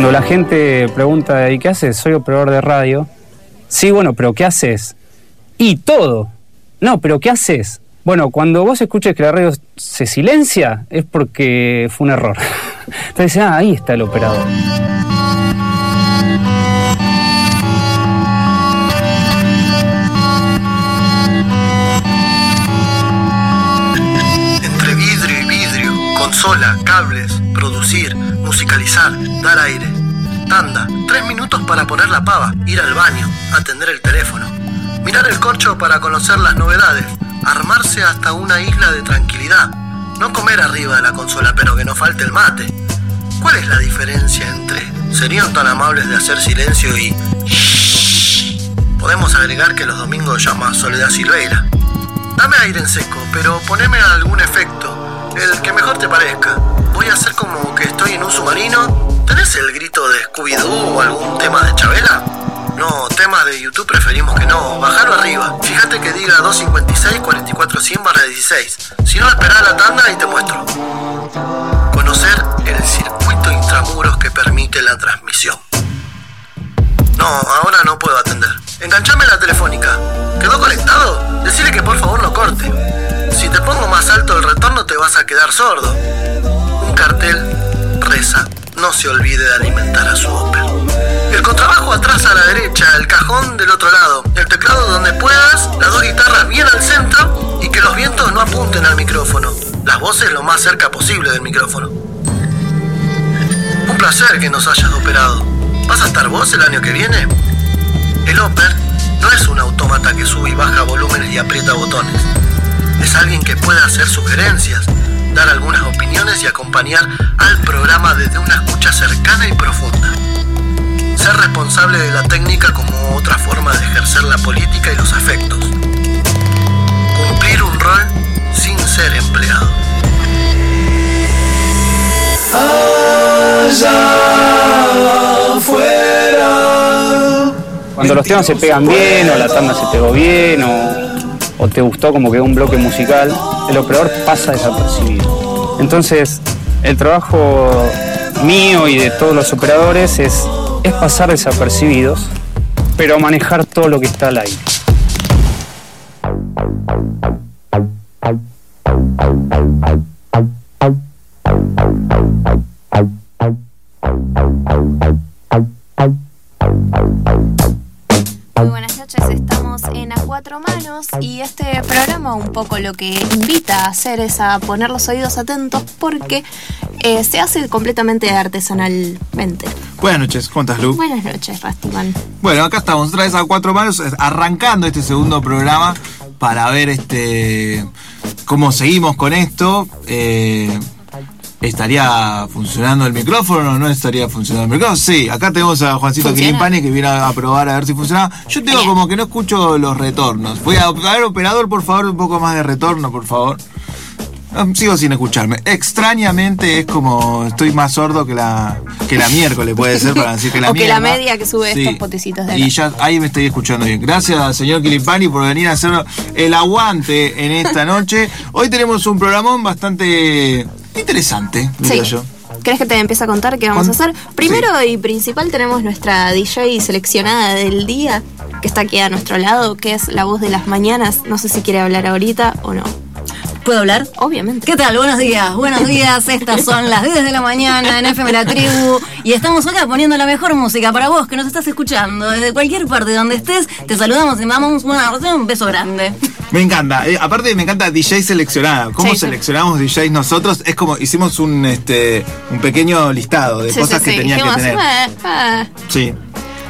Cuando la gente pregunta, ¿y qué haces? Soy operador de radio. Sí, bueno, pero ¿qué haces? Y todo. No, pero ¿qué haces? Bueno, cuando vos escuches que la radio se silencia, es porque fue un error. Entonces, ah, ahí está el operador. Consola, cables, producir, musicalizar, dar aire. Tanda, tres minutos para poner la pava, ir al baño, atender el teléfono. Mirar el corcho para conocer las novedades, armarse hasta una isla de tranquilidad. No comer arriba de la consola, pero que no falte el mate. ¿Cuál es la diferencia entre serían tan amables de hacer silencio y... Podemos agregar que los domingos llama Soledad Silveira. Dame aire en seco, pero poneme algún efecto, el que mejor te parezca. Voy a hacer como que estoy en un submarino. ¿Tenés el grito de Scooby-Doo o algún tema de Chabela? No, temas de YouTube preferimos que no. Bajalo arriba. Fíjate que diga 256 44 100 barra 16. Si no, espera la tanda y te muestro. Conocer el circuito intramuros que permite la transmisión. No, ahora no puedo atender. Enganchame la telefónica. ¿Quedó conectado? Decile que por favor no corte. Si te pongo más alto el retorno te vas a quedar sordo. Un cartel reza, no se olvide de alimentar a su ópera. El contrabajo atrás a la derecha, el cajón del otro lado, el teclado donde puedas, las dos guitarras bien al centro y que los vientos no apunten al micrófono. Las voces lo más cerca posible del micrófono. Un placer que nos hayas operado. ¿Vas a estar vos el año que viene? El Oper no es un autómata que sube y baja volúmenes y aprieta botones. Es alguien que puede hacer sugerencias, dar algunas opiniones y acompañar al programa desde una escucha cercana y profunda. Ser responsable de la técnica como otra forma de ejercer la política y los afectos. Cumplir un rol sin ser empleado. Cuando los temas se pegan bien, o la tanda se pegó bien, o, o te gustó como quedó un bloque musical, el operador pasa desapercibido. Entonces, el trabajo mío y de todos los operadores es, es pasar desapercibidos, pero manejar todo lo que está al aire. Muy buenas noches, estamos en A Cuatro Manos y este programa un poco lo que invita a hacer es a poner los oídos atentos porque eh, se hace completamente artesanalmente. Buenas noches, ¿cómo estás, Lu? Buenas noches, Rastiman. Bueno, acá estamos otra vez a cuatro manos, arrancando este segundo programa para ver este cómo seguimos con esto. Eh, ¿Estaría funcionando el micrófono o no estaría funcionando el micrófono? Sí, acá tenemos a Juancito. Quilimpani que viene a probar a ver si funciona. Yo tengo como que no escucho los retornos. Voy a, a ver, operador, por favor, un poco más de retorno, por favor. Ah, Sigo sin escucharme. Extrañamente es como estoy más sordo que la que la miércoles, puede ser para decir que la O que la mierda. media que sube estos potecitos de acá. Y ya ahí me estoy escuchando bien. Gracias, señor Kilipani, por venir a hacer el aguante en esta noche. Hoy tenemos un programón bastante interesante, diría Sí. yo. ¿Crees que te empiece a contar qué vamos a hacer? Primero y principal tenemos nuestra DJ seleccionada del día, que está aquí a nuestro lado, que es la voz de las mañanas. No sé si quiere hablar ahorita o no. ¿Puedo hablar? Obviamente. ¿Qué tal? Buenos días, buenos días. Estas son las 10 de la mañana en FM La Tribu y estamos acá poniendo la mejor música para vos que nos estás escuchando desde cualquier parte donde estés. Te saludamos y mandamos una- un beso grande. Me encanta. Eh, aparte me encanta DJ seleccionada. ¿Cómo Sí, sí. seleccionamos DJs nosotros? Es como hicimos un este un pequeño listado de Sí, cosas sí, que sí. tenía que tener. "Eh, eh". Sí.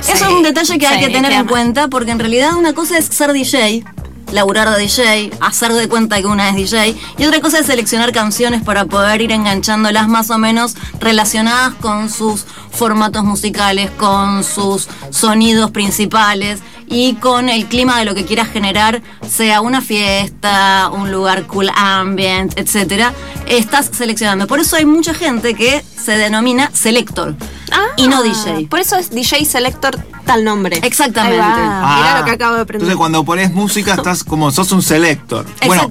Eso Sí, es un detalle que hay que tener en cuenta porque en realidad una cosa es ser DJ, laburar de DJ, hacer de cuenta que una es DJ y otra cosa es seleccionar canciones para poder ir enganchándolas más o menos relacionadas con sus formatos musicales, con sus sonidos principales y con el clima de lo que quieras generar, sea una fiesta, un lugar cool ambient, etcétera, estás seleccionando. Por eso hay mucha gente que se denomina selector Ah, y no DJ. Por eso es DJ Selector tal nombre. Exactamente. Mirá lo que acabo de aprender. Ah, Entonces cuando pones música estás como, sos un selector. Bueno,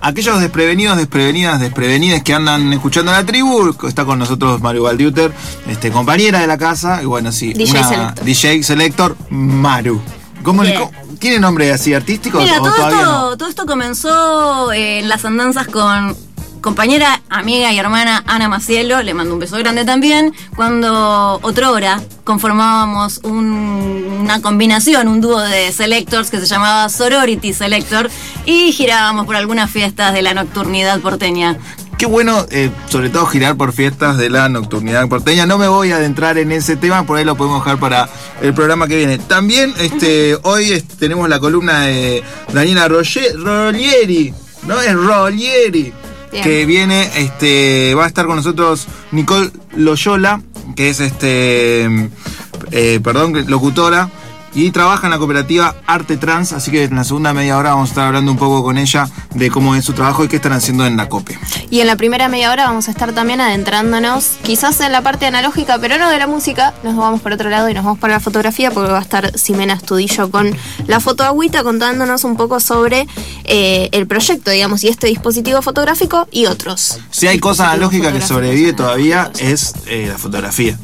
aquellos desprevenidos, desprevenidas, desprevenidas que andan escuchando la tribu, está con nosotros Mario Valdiuter, este, compañera de la casa, y bueno, sí, DJ selector. DJ Selector, Maru. ¿Cómo le- ¿Tiene nombre así artístico Mira, o todo todavía esto, no? todo esto comenzó eh, en las andanzas con compañera, amiga y hermana Ana Macielo, le mando un beso grande también, cuando otrora conformábamos un- una combinación, un dúo de selectors que se llamaba Sorority Selector y girábamos por algunas fiestas de la nocturnidad porteña. Qué bueno, eh, sobre todo girar por fiestas de la nocturnidad porteña. No me voy a adentrar en ese tema, por ahí lo podemos dejar para el programa que viene. También este, hoy tenemos la columna de Daniela Roge- Rolieri, ¿no? Es Rolieri. Que viene, este, va a estar con nosotros Nicole Loyola, que es este, eh, perdón, locutora. Y trabaja en la cooperativa Arte Trans, así que en la segunda media hora vamos a estar hablando un poco con ella de cómo es su trabajo y qué están haciendo en la COPE. Y en la primera media hora vamos a estar también adentrándonos, quizás en la parte analógica, pero no de la música. Nos vamos por otro lado y nos vamos para la fotografía, porque va a estar Ximena Estudillo con la foto agüita contándonos un poco sobre eh, el proyecto, digamos, y este dispositivo fotográfico y otros. Si hay cosa dispositivos analógica que sobrevive todavía es eh, la fotografía.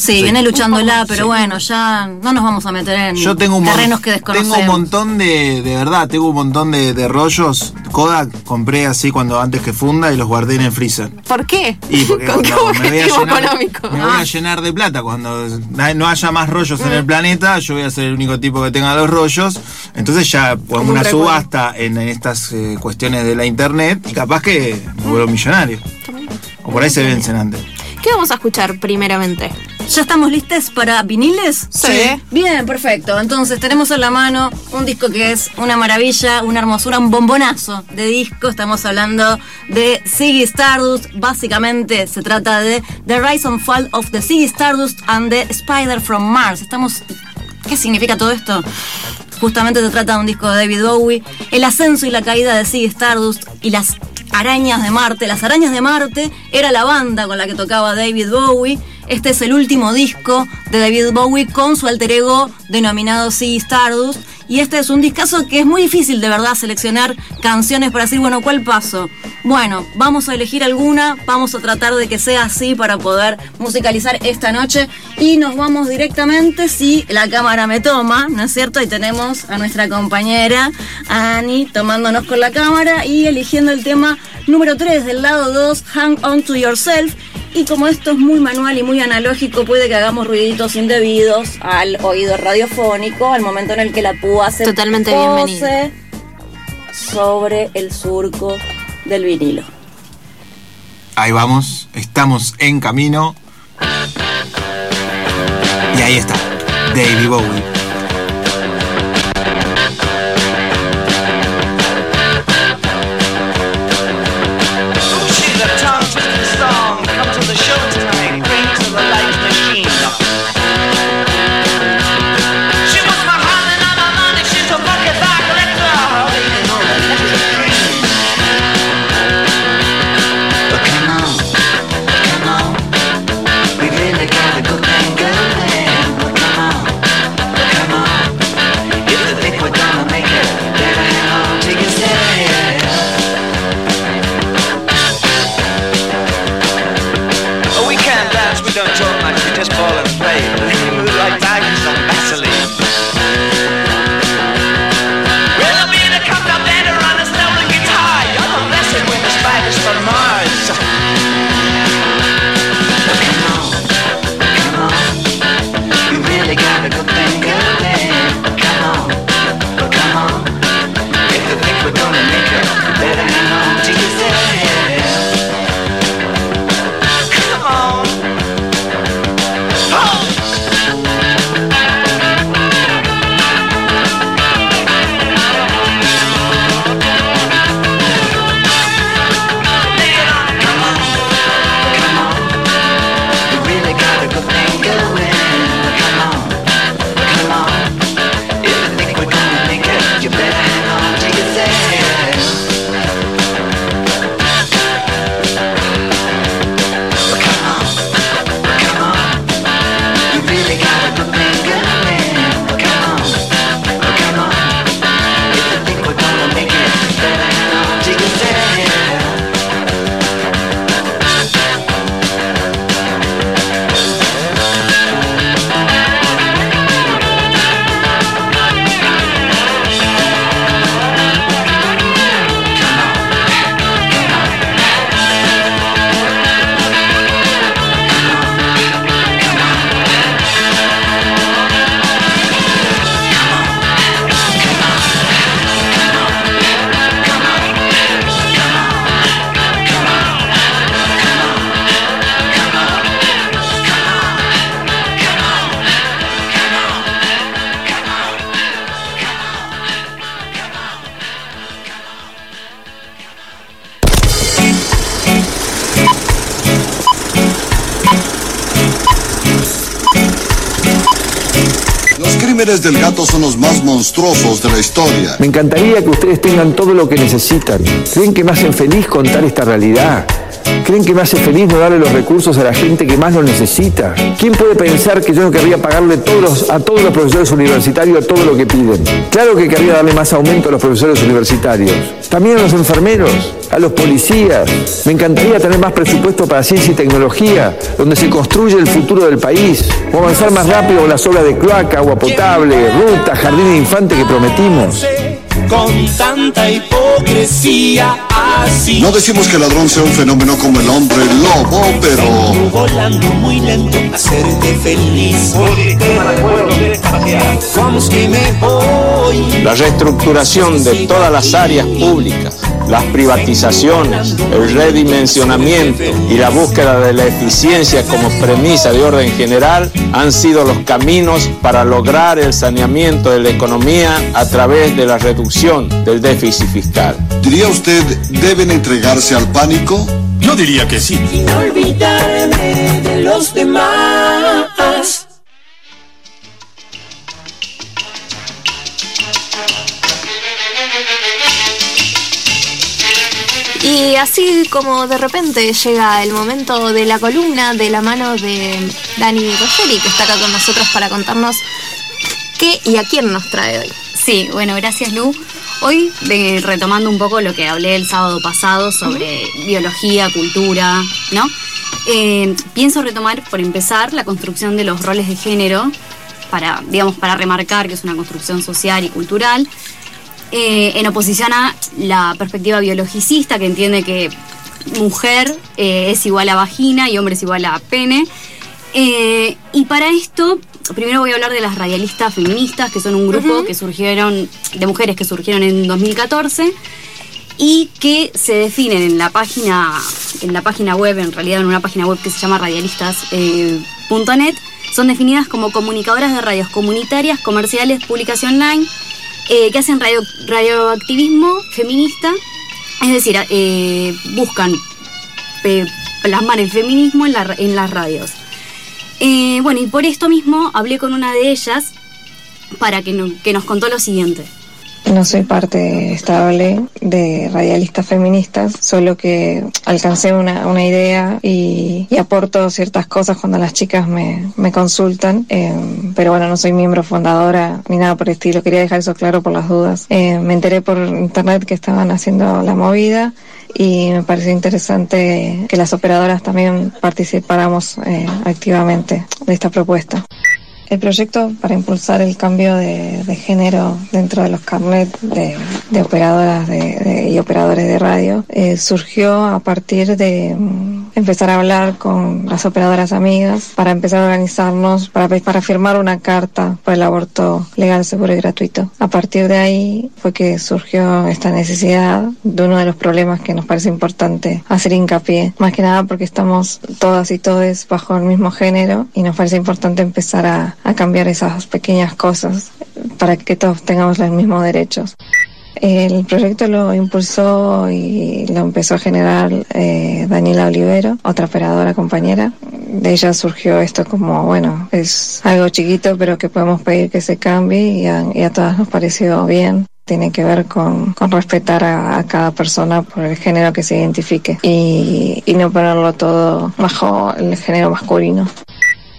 Sí, viene luchándola, pero sí. bueno, ya no nos vamos a meter en Yo tengo un, mon- terrenos que desconocemos. tengo un montón de, de verdad, tengo un montón de, de rollos. Kodak compré así cuando antes que funda y los guardé en el freezer. ¿Por qué? Y porque ¿Con qué me voy a llenar, económico? me voy a Ah. llenar de plata. Cuando no haya más rollos en el planeta, yo voy a ser el único tipo que tenga los rollos. Entonces ya pongo un una recuerdo. subasta en, en estas eh, cuestiones de la internet y capaz que me vuelvo millonario. O por ahí se vencen antes. ¿Qué vamos a escuchar primeramente? ¿Ya estamos listos para viniles? Sí. Bien, perfecto. Entonces tenemos en la mano un disco que es una maravilla, una hermosura, un bombonazo de disco. Estamos hablando de Ziggy Stardust. Básicamente se trata de The Rise and Fall of the Ziggy Stardust and the Spider from Mars. Estamos... ¿Qué significa todo esto? Justamente se trata de un disco de David Bowie. El ascenso y la caída de Ziggy Stardust y las arañas de Marte. Las arañas de Marte era la banda con la que tocaba David Bowie. Este es el último disco de David Bowie con su alter ego denominado Ziggy Stardust. Y este es un discazo que es muy difícil de verdad seleccionar canciones para decir, bueno, ¿cuál paso? Bueno, vamos a elegir alguna, vamos a tratar de que sea así para poder musicalizar esta noche y nos vamos directamente si la cámara me toma, ¿no es cierto? Y tenemos a nuestra compañera Annie tomándonos con la cámara y eligiendo el tema número 3 del lado 2, Hang On To Yourself. Y como esto es muy manual y muy analógico, puede que hagamos ruiditos indebidos al oído radiofónico al momento en el que la púa se Totalmente pose bienvenido. sobre el surco del vinilo. Ahí vamos, estamos en camino. Y ahí está, David Bowie. De la historia. Me encantaría que ustedes tengan todo lo que necesitan. ¿Creen que me hacen feliz contar esta realidad? ¿Creen que me hace feliz no darle los recursos a la gente que más lo necesita? ¿Quién puede pensar que yo no querría pagarle a todos los profesores universitarios todo lo que piden? Claro que querría darle más aumento a los profesores universitarios. También a los enfermeros, a los policías. Me encantaría tener más presupuesto para ciencia y tecnología, donde se construye el futuro del país. O avanzar más rápido con las obras de cloaca, agua potable, ruta, jardín de infante que prometimos. Con tanta hipocresía así. No decimos que el ladrón sea un fenómeno como el hombre lobo, pero Volando muy lento, hacerte feliz. Vamos que me voy. La reestructuración de todas las áreas públicas, las privatizaciones, el redimensionamiento y la búsqueda de la eficiencia como premisa de orden general han sido los caminos para lograr el saneamiento de la economía a través de la reducción del déficit fiscal. ¿diría usted deben entregarse al pánico? Yo diría que sí. Y no olvidarme de los demás. Y así como de repente llega el momento de la columna de la mano de Dani Rogeri, que está acá con nosotros para contarnos qué y a quién nos trae hoy. Sí, bueno, gracias Lu. Hoy, eh, retomando un poco lo que hablé el sábado pasado sobre biología, cultura, ¿no? Eh, pienso retomar, por empezar, la construcción de los roles de género, para, digamos, para remarcar que es una construcción social y cultural, eh, en oposición a la perspectiva biologicista, que entiende que mujer eh, es igual a vagina y hombre es igual a pene. Eh, y para esto, primero voy a hablar de las radialistas feministas, que son un grupo que surgieron, de mujeres que surgieron en 2014 y que se definen en la página, en la página web, en realidad en una página web que se llama radialistas.net, son definidas como comunicadoras de radios comunitarias, comerciales, publicación online, eh, que hacen radio, radioactivismo feminista, es decir, eh, buscan eh, plasmar el feminismo en, la- en las radios. Eh, bueno, y por esto mismo hablé con una de ellas para que, no- que nos contó lo siguiente. No soy parte estable de radialistas feministas, solo que alcancé una, idea y, aporto ciertas cosas cuando las chicas me, me consultan, eh, pero bueno, no soy miembro fundadora ni nada por el estilo, quería dejar eso claro por las dudas. Eh, me enteré por internet que estaban haciendo la movida y me pareció interesante que las operadoras también participáramos eh, activamente de esta propuesta. El proyecto para impulsar el cambio de, de género dentro de los carnet de, de operadoras de- de- y operadores de radio eh, surgió a partir de mm, empezar a hablar con las operadoras amigas para empezar a organizarnos para, para firmar una carta por el aborto legal, seguro y gratuito. A partir de ahí fue que surgió esta necesidad de uno de los problemas que nos parece importante hacer hincapié, más que nada porque estamos todas y todos bajo el mismo género y nos parece importante empezar a, a cambiar esas pequeñas cosas para que todos tengamos los mismos derechos. El proyecto lo impulsó y lo empezó a generar eh, Daniela Olivero, otra operadora compañera. De ella surgió esto como, bueno, es algo chiquito pero que podemos pedir que se cambie y a, todas nos pareció bien. Tiene que ver con, con respetar a, a cada persona por el género que se identifique y, y no ponerlo todo bajo el género masculino.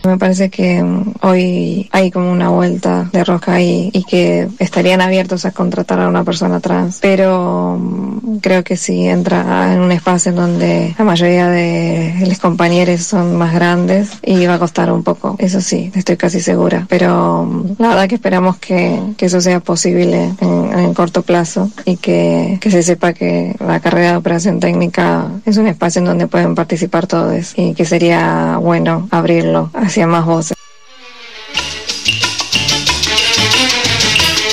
Me parece que mm, hoy hay como una vuelta de rosca ahí y que estarían abiertos a contratar a una persona trans, pero mm, creo que si entra en un espacio en donde la mayoría de los compañeros son más grandes y va a costar un poco, eso sí, estoy casi segura, pero mm, la verdad que esperamos que, que eso sea posible en, en corto plazo y que, que se sepa que la carrera de operación técnica es un espacio en donde pueden participar todos y que sería bueno abrirlo hacia más voces.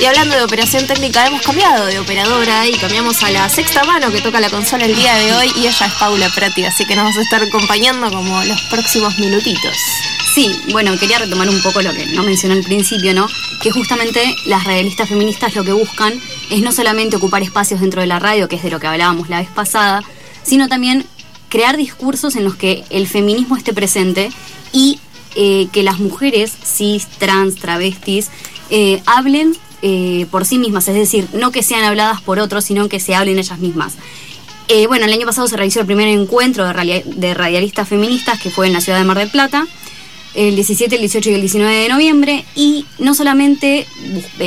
Y hablando de operación técnica, hemos cambiado de operadora y cambiamos a la sexta mano que toca la consola el día de hoy y ella es Paula Prati, así que nos vamos a estar acompañando como los próximos minutitos. Sí, bueno, quería retomar un poco lo que no mencioné al principio, ¿no? Que justamente las radialistas feministas lo que buscan es no solamente ocupar espacios dentro de la radio, que es de lo que hablábamos la vez pasada, sino también crear discursos en los que el feminismo esté presente y eh, que las mujeres cis, trans, travestis eh, hablen eh, por sí mismas, es decir, no que sean habladas por otros, sino que se hablen ellas mismas. Bueno, el año pasado se realizó el primer encuentro de, de radialistas feministas que fue en la ciudad de Mar del Plata, el 17, el 18 y el 19 de noviembre, y no solamente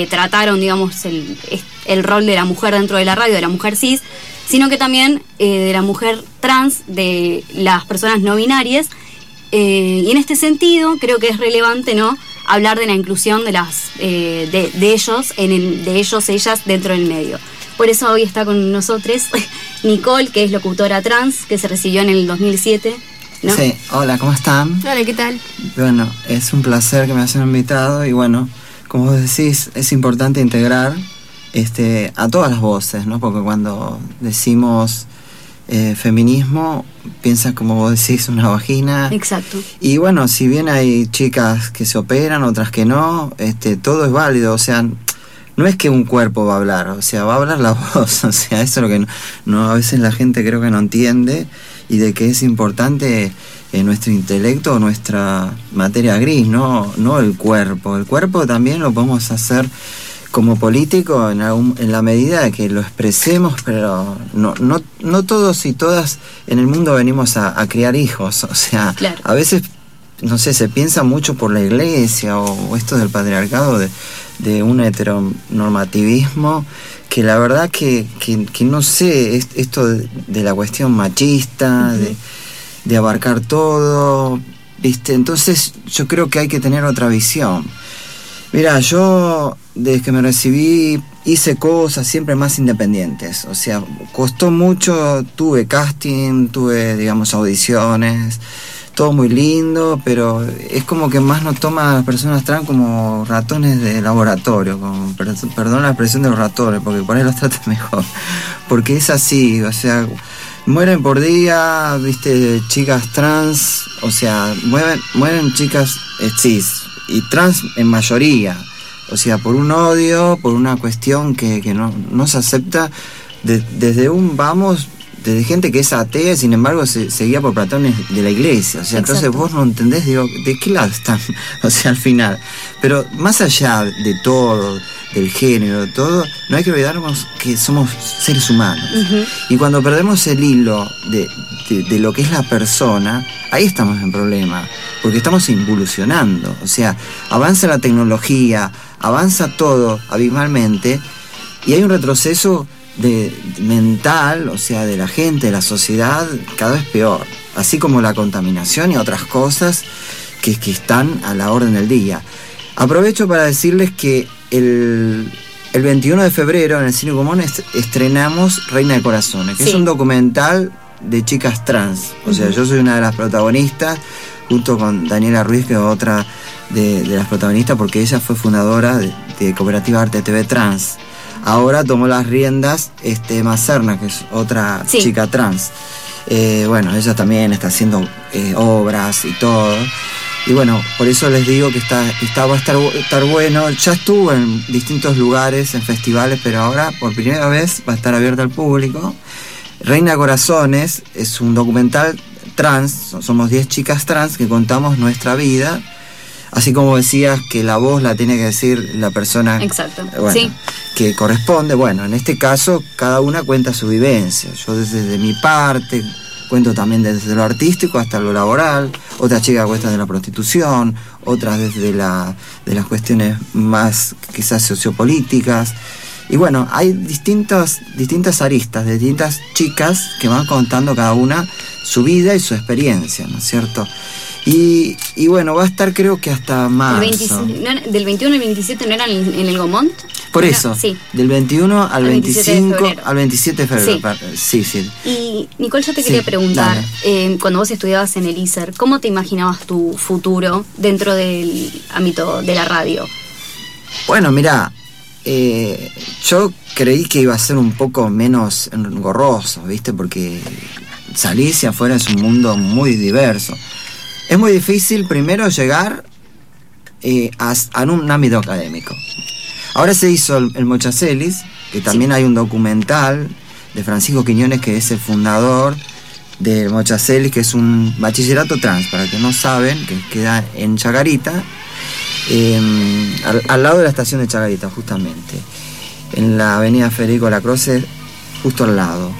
trataron, digamos, el, el rol de la mujer dentro de la radio, de la mujer cis, sino que también de la mujer trans, de las personas no binarias, eh, y en este sentido creo que es relevante, ¿no? hablar de la inclusión de las eh, de, de ellos en el, de ellos ellas dentro del medio por eso hoy está con nosotros Nicole que es locutora trans que se recibió en el 2007 ¿no? Sí, hola, ¿cómo están? Hola, ¿qué tal? Bueno, es un placer que me hayan invitado y bueno, como vos decís, es importante integrar este, a todas las voces, ¿no? Porque cuando decimos eh, feminismo, piensas como vos decís una vagina. exacto Y bueno, si bien hay chicas que se operan, otras que no, este, todo es válido, o sea, no es que un cuerpo va a hablar, o sea, va a hablar la voz, o sea, eso es lo que no, no- a veces la gente creo que no entiende y de que es importante eh, nuestro intelecto, nuestra materia gris, no, no el cuerpo. El cuerpo también lo podemos hacer como político en, algún- en la medida de que lo expresemos, pero no, no, no todos y todas en el mundo venimos a, a criar hijos, o sea, Claro. a veces, no sé, se piensa mucho por la iglesia o, o esto del patriarcado, de, de un heteronormativismo, que la verdad que, que, que no sé, es- esto de, de la cuestión machista, de, de abarcar todo, ¿viste? Entonces yo creo que hay que tener otra visión. Mira, yo desde que me recibí hice cosas siempre más independientes. O sea, costó mucho, tuve casting, tuve, digamos, audiciones, todo muy lindo, pero es como que más nos toma a las personas trans como ratones de laboratorio, como, per- perdón la expresión de los ratones, porque por ahí los tratan mejor. Porque es así, o sea, mueren por día, viste, chicas trans, o sea, mueren, mueren chicas eh, cis y trans en mayoría. O sea, por un odio, por una cuestión que, que no, no se acepta de- desde un vamos, desde gente que es atea, sin embargo se, se guía por patrones de la iglesia. O sea, entonces vos no entendés, digo, ¿de qué lado están? o sea, al final. Pero más allá de todo, del género, de todo, no hay que olvidarnos que somos seres humanos. Y cuando perdemos el hilo de, de- de lo que es la persona, ahí estamos en problema, porque estamos involucionando. O sea, avanza la tecnología, avanza todo abismalmente, y hay un retroceso de, mental, o sea, de la gente, de la sociedad, cada vez peor. Así como la contaminación y otras cosas que, que están a la orden del día. Aprovecho para decirles que el, el 21 de febrero en el Cine Común est- estrenamos Reina de Corazones, que es un documental de chicas trans. O sea, yo soy una de las protagonistas, junto con Daniela Ruiz, que es otra de, de las protagonistas, porque ella fue fundadora de, de Cooperativa Arte TV Trans. Ahora tomó las riendas este, Macerna, que es otra Sí. chica trans. Eh, bueno, ella también está haciendo eh, obras y todo. Y bueno, por eso les digo que está, está, va a estar, estar bueno. Ya estuvo en distintos lugares, en festivales, pero ahora por primera vez va a estar abierto al público. Reina Corazones es un documental trans, so- somos 10 chicas trans que contamos nuestra vida. Así como decías que la voz la tiene que decir la persona exacto bueno, sí que corresponde. Bueno, en este caso cada una cuenta su vivencia. Yo desde de mi parte cuento también desde lo artístico hasta lo laboral. Otras chicas cuentan de la prostitución, otras desde la, de las cuestiones más quizás sociopolíticas. Y bueno, hay distintas, distintas aristas, de distintas chicas que van contando cada una su vida y su experiencia, ¿no es cierto? Y, y bueno, va a estar creo que hasta marzo. 25 no era- del 21 al 27 no era en, en el Gomont Por Era- eso, sí del 21 al Al 27 de 25 febrero. al 27 de febrero. Sí. Sí, sí. Y Nicole, yo te Sí, quería preguntar, eh, cuando vos estudiabas en el ISER, ¿cómo te imaginabas tu futuro dentro del ámbito de la radio? Bueno, mira, eh, yo creí que iba a ser un poco menos engorroso, ¿viste? Porque salirse afuera es un mundo muy diverso. Es muy difícil primero llegar eh, a, a un ámbito académico. Ahora se hizo el, el Mochacelis, que también hay un documental de Francisco Quiñones, que es el fundador del Mochacelis, que es un bachillerato trans, para que no saben, que queda en Chacarita. eh, al, al lado de la estación de Chagarita, justamente, en la avenida Federico Lacroce, justo al lado.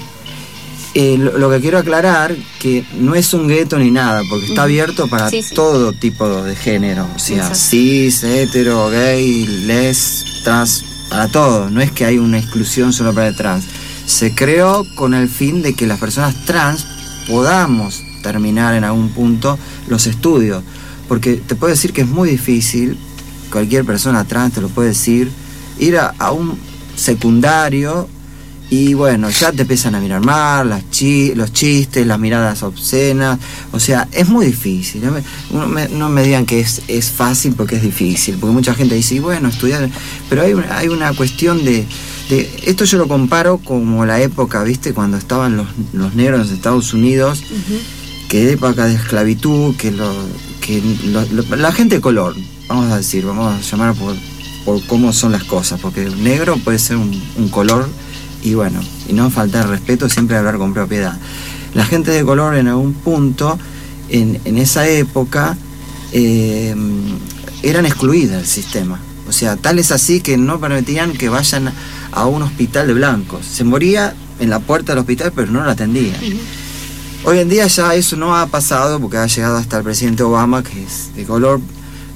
Eh, lo, lo que quiero aclarar que no es un gueto ni nada, porque está abierto para Sí, sí. todo tipo de género, o sea, Exacto. cis, hetero, gay, les, trans, para todo. No es que hay una exclusión solo para el trans. Se creó con el fin de que las personas trans podamos terminar en algún punto los estudios, porque te puedo decir que es muy difícil, cualquier persona trans te lo puede decir, ir a, a un secundario y bueno, ya te empiezan a mirar mal, las chi- los chistes, las miradas obscenas. O sea, es muy difícil. No me, no me- no me digan que es, es fácil porque es difícil. Porque mucha gente dice, y bueno, estudiar. Pero hay, una- hay una cuestión de, de- Esto yo lo comparo como la época, ¿viste? Cuando estaban los, los negros en Estados Unidos, que época de esclavitud, que, lo, que lo- lo- la gente de color, vamos a decir, vamos a llamar por, por cómo son las cosas, porque el negro puede ser un, un color y bueno, y no faltar respeto, siempre hablar con propiedad. La gente de color en algún punto, en, en esa época, eh, eran excluidas del sistema. O sea, tal es así que no permitían que vayan a un hospital de blancos. Se moría en la puerta del hospital, pero no lo atendían. Hoy en día ya eso no ha pasado porque ha llegado hasta el presidente Obama, que es de color,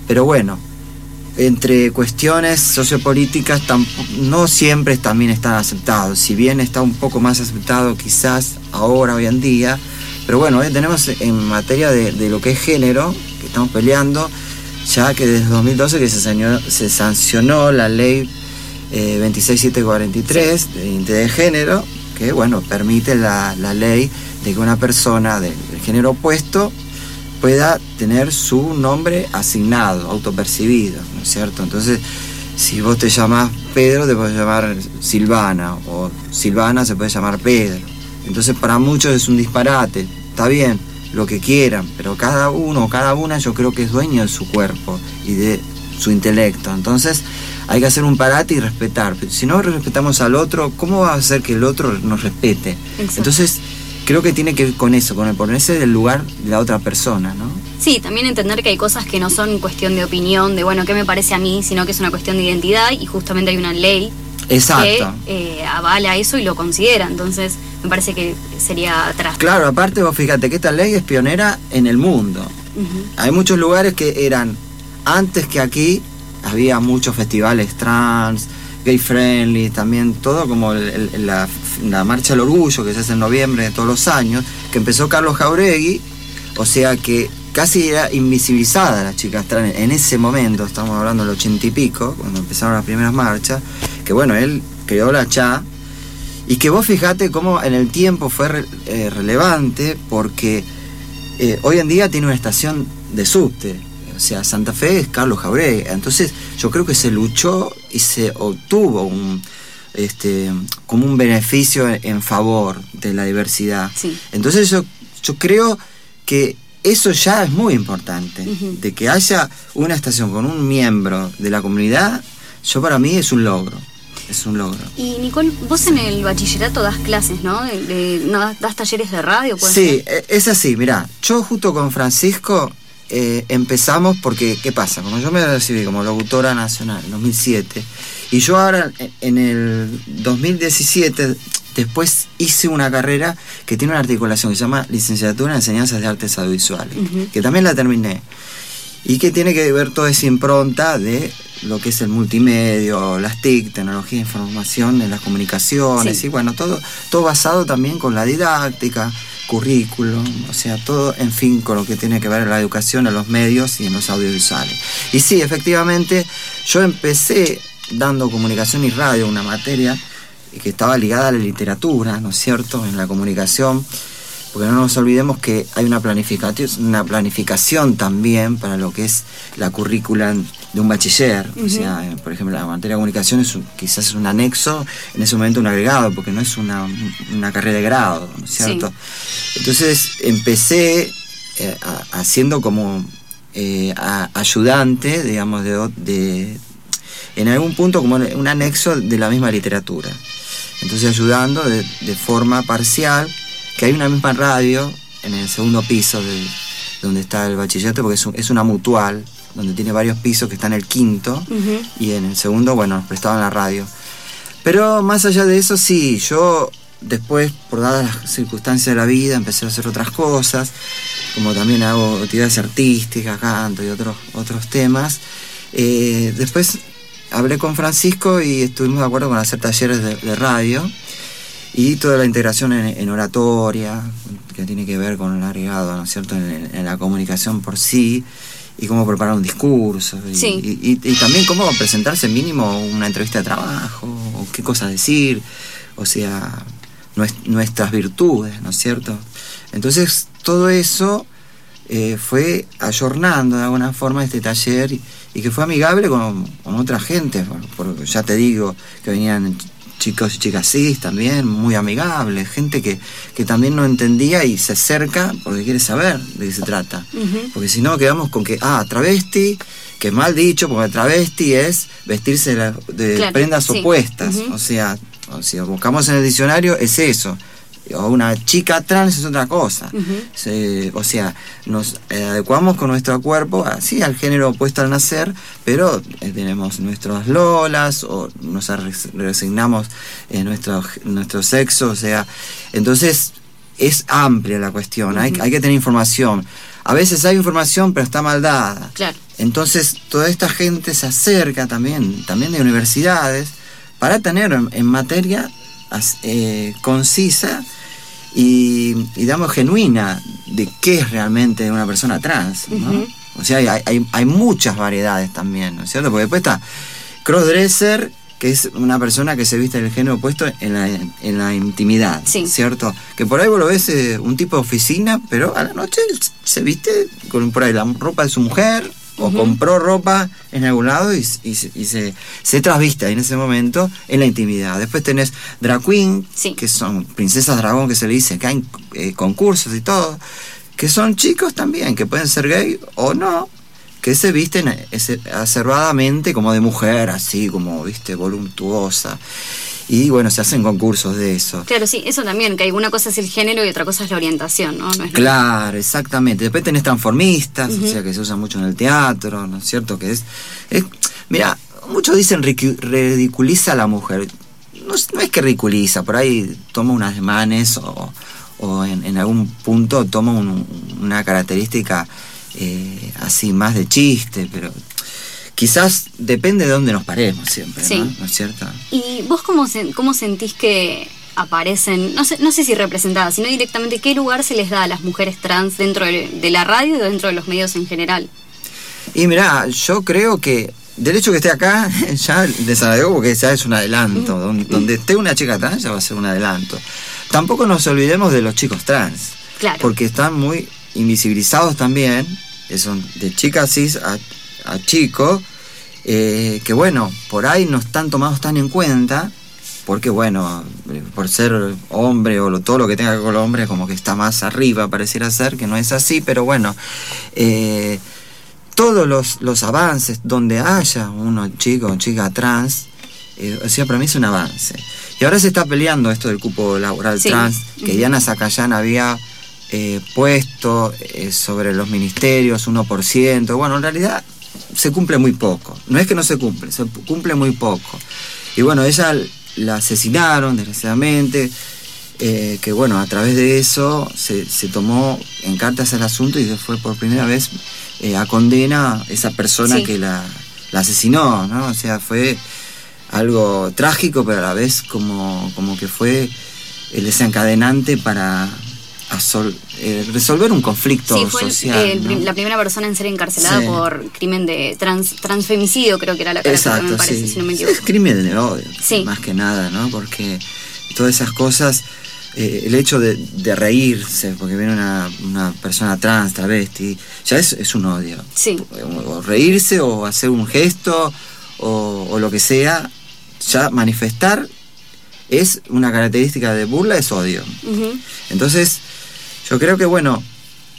pero bueno, entre cuestiones sociopolíticas no siempre también están aceptados, si bien está un poco más aceptado quizás ahora, hoy en día, pero bueno, hoy tenemos en materia de, de lo que es género, que estamos peleando, ya que desde 2012 que se, se sancionó la ley eh, 26743 de identidad de género, que bueno, permite la, la ley de que una persona del género opuesto pueda tener su nombre asignado, autopercibido, ¿no es cierto? Entonces, si vos te llamas Pedro, te puedes llamar Silvana, o Silvana se puede llamar Pedro. Entonces, para muchos es un disparate, está bien, lo que quieran, pero cada uno o cada una yo creo que es dueño de su cuerpo y de su intelecto. Entonces, hay que hacer un parate y respetar. Si no respetamos al otro, ¿cómo va a hacer que el otro nos respete? Exacto. Entonces, creo que tiene que ver con eso, con el ponerse del lugar de la otra persona, ¿no? Sí, también entender que hay cosas que no son cuestión de opinión, de bueno, qué me parece a mí, sino que es una cuestión de identidad y justamente hay una ley Exacto. que eh, avala eso y lo considera. Entonces, me parece que sería atrás. Claro, aparte vos fíjate que esta ley es pionera en el mundo. Hay muchos lugares que eran, antes que aquí, había muchos festivales trans, gay friendly, también todo como la, Marcha del Orgullo que se hace en noviembre de todos los años, que empezó Carlos Jauregui, o sea que casi era invisibilizada las chicas trans en ese momento, estamos hablando del ochenta y pico, cuando empezaron las primeras marchas, que bueno, él creó la CHA, y que vos fijate cómo en el tiempo fue eh, relevante porque eh, hoy en día tiene una estación de subte. O sea, Santa Fe es Carlos Jauregui. Entonces yo creo que se luchó y se obtuvo un, este, como un beneficio en, favor de la diversidad. Sí. Entonces yo, yo creo que eso ya es muy importante. De que haya una estación con un miembro de la comunidad, yo para mí es un logro. Es un logro. Y Nicole, vos en el bachillerato das clases, ¿no? De, de- ¿no das, talleres de radio, Sí, ser? e- es así, mirá, yo justo con Francisco eh, empezamos porque, ¿qué pasa? Como yo me recibí como locutora nacional en 2007, y yo ahora en- el 2017 después hice una carrera que tiene una articulación que se llama Licenciatura en Enseñanzas de Artes Audiovisuales, que también la terminé, y que tiene que ver toda esa impronta de lo que es el multimedio, las TIC, tecnología de información en las comunicaciones, Sí. y bueno, todo, todo basado también con la didáctica, currículum, o sea, todo, en fin, con lo que tiene que ver en la educación, en los medios y en los audiovisuales. Y sí, efectivamente, yo empecé dando comunicación y radio, una materia que estaba ligada a la literatura, ¿no es cierto?, en la comunicación, porque no nos olvidemos que hay una planificación, una planificación también para lo que es la currícula de un bachiller. O sea, eh, por ejemplo, la materia de comunicación es un- quizás es un anexo, en ese momento un agregado, porque no es una, una carrera de grado, ¿no es cierto? Entonces empecé eh, a- haciendo como eh, a- ayudante, digamos, de, de- en algún punto como un anexo de la misma literatura. Entonces ayudando de, de forma parcial, que hay una misma radio en el segundo piso de donde está el bachillerato, porque es, un- es una mutual donde tiene varios pisos, que está en el quinto, y en el segundo, bueno, nos prestaban la radio. Pero más allá de eso, sí, yo después, por dadas las circunstancias de la vida, empecé a hacer otras cosas, como también hago actividades artísticas, canto y otros, otros temas. Eh, después hablé con Francisco y estuvimos de acuerdo con hacer talleres de, de radio y toda la integración en, en oratoria, que tiene que ver con el agregado, ¿no es cierto?, en, en la comunicación por sí, y cómo preparar un discurso, y, Sí. y- y- y también cómo presentarse mínimo una entrevista de trabajo, o qué cosas decir, o sea, nues- nuestras virtudes, ¿no es cierto? Entonces, todo eso eh, fue ayornando de alguna forma este taller y, que fue amigable con, con otra gente, por- por- ya te digo, que venían chicos y chicas cis también, muy amigables, gente que, que también no entendía y se acerca porque quiere saber de qué se trata. Porque si no quedamos con que, ah, travesti, que mal dicho, porque travesti es vestirse de, de Claro, prendas sí. opuestas. O sea, o si buscamos en el diccionario, es eso. O una chica trans es otra cosa. Se- o sea, nos eh, adecuamos con nuestro cuerpo, así al género opuesto al nacer, pero eh, tenemos nuestras lolas o nos res- resignamos en nuestro, nuestro sexo, o sea, entonces es amplia la cuestión, hay, que tener información. A veces hay información, pero está mal dada. Claro. Entonces, toda esta gente se acerca también, también de universidades, para tener en, materia eh, concisa y, y, digamos, genuina de qué es realmente una persona trans. ¿no? Ujú. O sea, hay, hay, hay muchas variedades también, ¿no es cierto? Porque después está crossdresser, que es una persona que se viste del género opuesto en la, en la intimidad, ¿cierto? Que por ahí vos lo ves eh, un tipo de oficina, pero a la noche se viste con por ahí la ropa de su mujer, o compró ropa en algún lado y, y se- y se, se trasviste en ese momento en la intimidad. Después tenés drag queen, que son princesas dragón que se le dice acá en eh, concursos y todo, que son chicos también, que pueden ser gay o no, que se visten ese- acervadamente como de mujer, así como, viste, voluptuosa. Y bueno, se hacen concursos de eso. Claro, sí, eso también, que una cosa es el género y otra cosa es la orientación, ¿no? No es lo- Claro, exactamente. Después tenés transformistas, o sea que se usa mucho en el teatro, ¿no es cierto? Que es, es mira, muchos dicen ridiculiza a la mujer. No, es- no es que ridiculiza, por ahí toma unas demanes o, o en, en algún punto toma un- una característica eh, así más de chiste, pero quizás depende de dónde nos paremos siempre. Sí. ¿No es cierto? ¿Y vos cómo, sen- cómo sentís que aparecen, no sé, no sé si representadas, sino directamente qué lugar se les da a las mujeres trans dentro de, la radio y dentro de los medios en general? Y mirá, yo creo que del hecho que esté acá, ya les agradezco porque ya es un adelanto. Donde, donde esté una chica trans ya va a ser un adelanto. Tampoco nos olvidemos de los chicos trans. Claro. Porque están muy invisibilizados también. son de chicas cis a, a chicos. eh, que bueno, por ahí no están tomados tan en cuenta. Porque bueno, eh, por ser hombre o lo- todo lo que tenga que ver con el hombre, como que está más arriba, pareciera ser, que no es así, pero bueno. eh, todos los, los avances donde haya uno chico o chica trans, eh, o sea, para mí es un avance. Y ahora se está peleando esto del cupo laboral Sí. trans, que. Diana Zacayán había eh, puesto eh, sobre los ministerios 1%. Bueno, en realidad se cumple muy poco. No es que no se cumple, se cumple muy poco. Y bueno, ella la asesinaron, desgraciadamente. eh, que bueno, a través de eso se, se tomó en cartas el asunto y fue por primera vez eh, a condena esa persona Sí. que la, la asesinó, ¿no? O sea, fue algo trágico, pero a la vez como, como que fue el desencadenante para eh, resolver un conflicto Sí, fue el- social. el ¿no? prim- la primera persona en ser encarcelada Sí. por crimen de trans, transfemicidio, creo que era la Exacto, me parece, sí. si no me equivoco. Crimen de odio, Sí. más que nada, ¿no? Porque todas esas cosas, eh, el hecho de, de reírse, porque viene una, una persona trans, travesti, ya es, es un odio. Sí. O, o reírse o hacer un gesto o, o lo que sea, ya manifestar es una característica de burla, es odio. Entonces, yo creo que, bueno,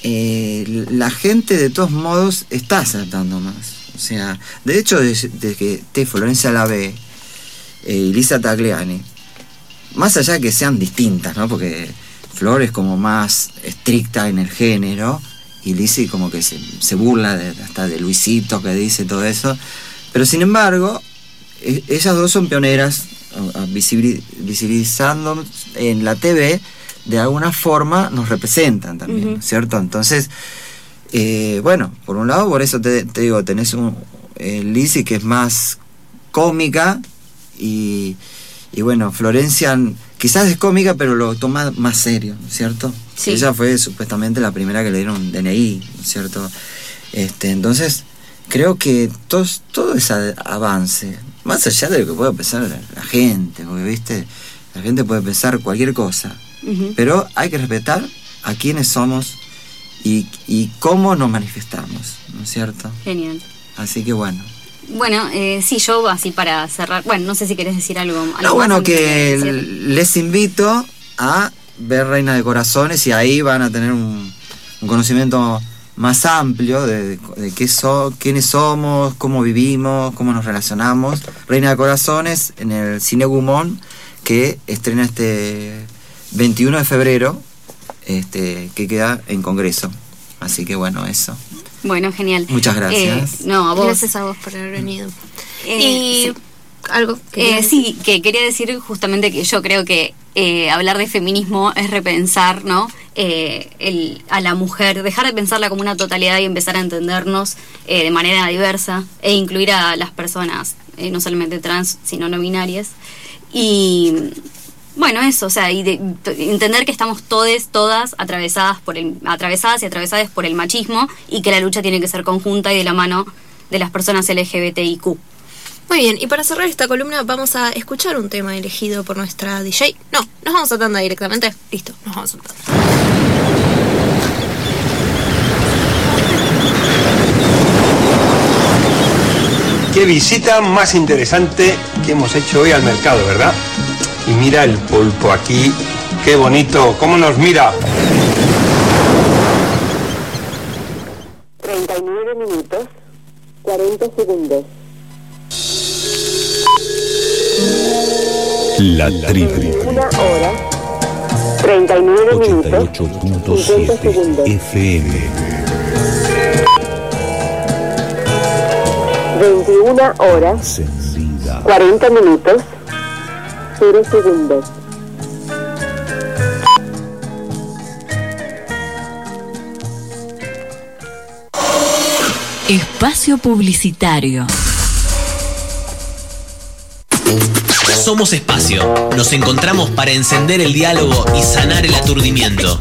eh, la gente de todos modos está acertando más. O sea, de hecho, desde, que esté Florencia Lave eh, y Lisa Tagliani, más allá de que sean distintas, ¿no? Porque Flor es como más estricta en el género y Lizzy como que se, se burla de- hasta de Luisito que dice todo eso. Pero sin embargo, e- ellas dos son pioneras visibilizando en la TV, de alguna forma nos representan también, Ujú. ¿cierto? Entonces, eh, bueno, por un lado, por eso te, te digo, tenés un eh, Lizzy que es más cómica y, y bueno, Florencia quizás es cómica, pero lo toma más serio, ¿no es ¿cierto? Sí. Ella fue supuestamente la primera que le dieron DNI, ¿no es ¿cierto? Este, entonces, creo que tos- todo ese avance, más allá de lo que pueda pensar la, la gente, porque viste, la gente puede pensar cualquier cosa, Pero hay que respetar a quienes somos y, y cómo nos manifestamos, ¿no es cierto? Genial. Así que bueno. Bueno, eh, sí, yo así para cerrar. Bueno, no sé si querés decir algo. algo No, bueno, que les invito a ver Reina de Corazones y ahí van a tener un, un conocimiento más amplio de, de qué so- quiénes somos, cómo vivimos, cómo nos relacionamos. Reina de Corazones en el Cine Gumón, que estrena este 21 de febrero, este, que queda en Congreso. Así que bueno, eso. Bueno, genial. Muchas gracias. Eh, no, a vos. Gracias a vos por haber venido. Eh, y sí. algo que Eh, sí, que quería decir justamente que yo creo que eh, hablar de feminismo es repensar, ¿no? Eh, el- a la mujer, dejar de pensarla como una totalidad y empezar a entendernos eh, de manera diversa e incluir a las personas, eh, no solamente trans, sino no binarias. Y bueno, eso, o sea, y de- entender que estamos todes, todas atravesadas por el, atravesadas y atravesadas por el machismo y que la lucha tiene que ser conjunta y de la mano de las personas LGBTIQ. Muy bien, y para cerrar esta columna vamos a escuchar un tema elegido por nuestra DJ. No, nos vamos a tanda directamente. Listo, nos vamos a tanda. Qué visita más interesante que hemos hecho hoy al mercado, ¿verdad? Y mira el pulpo aquí, qué bonito, cómo nos mira. 39 minutos, 40 segundos. La tribu. Una hora, 39 minutos, 50 88.7 segundos. FM. 21 horas, 40 minutos, 0 segundos. Espacio Publicitario. Somos Espacio. Nos encontramos para encender el diálogo y sanar el aturdimiento.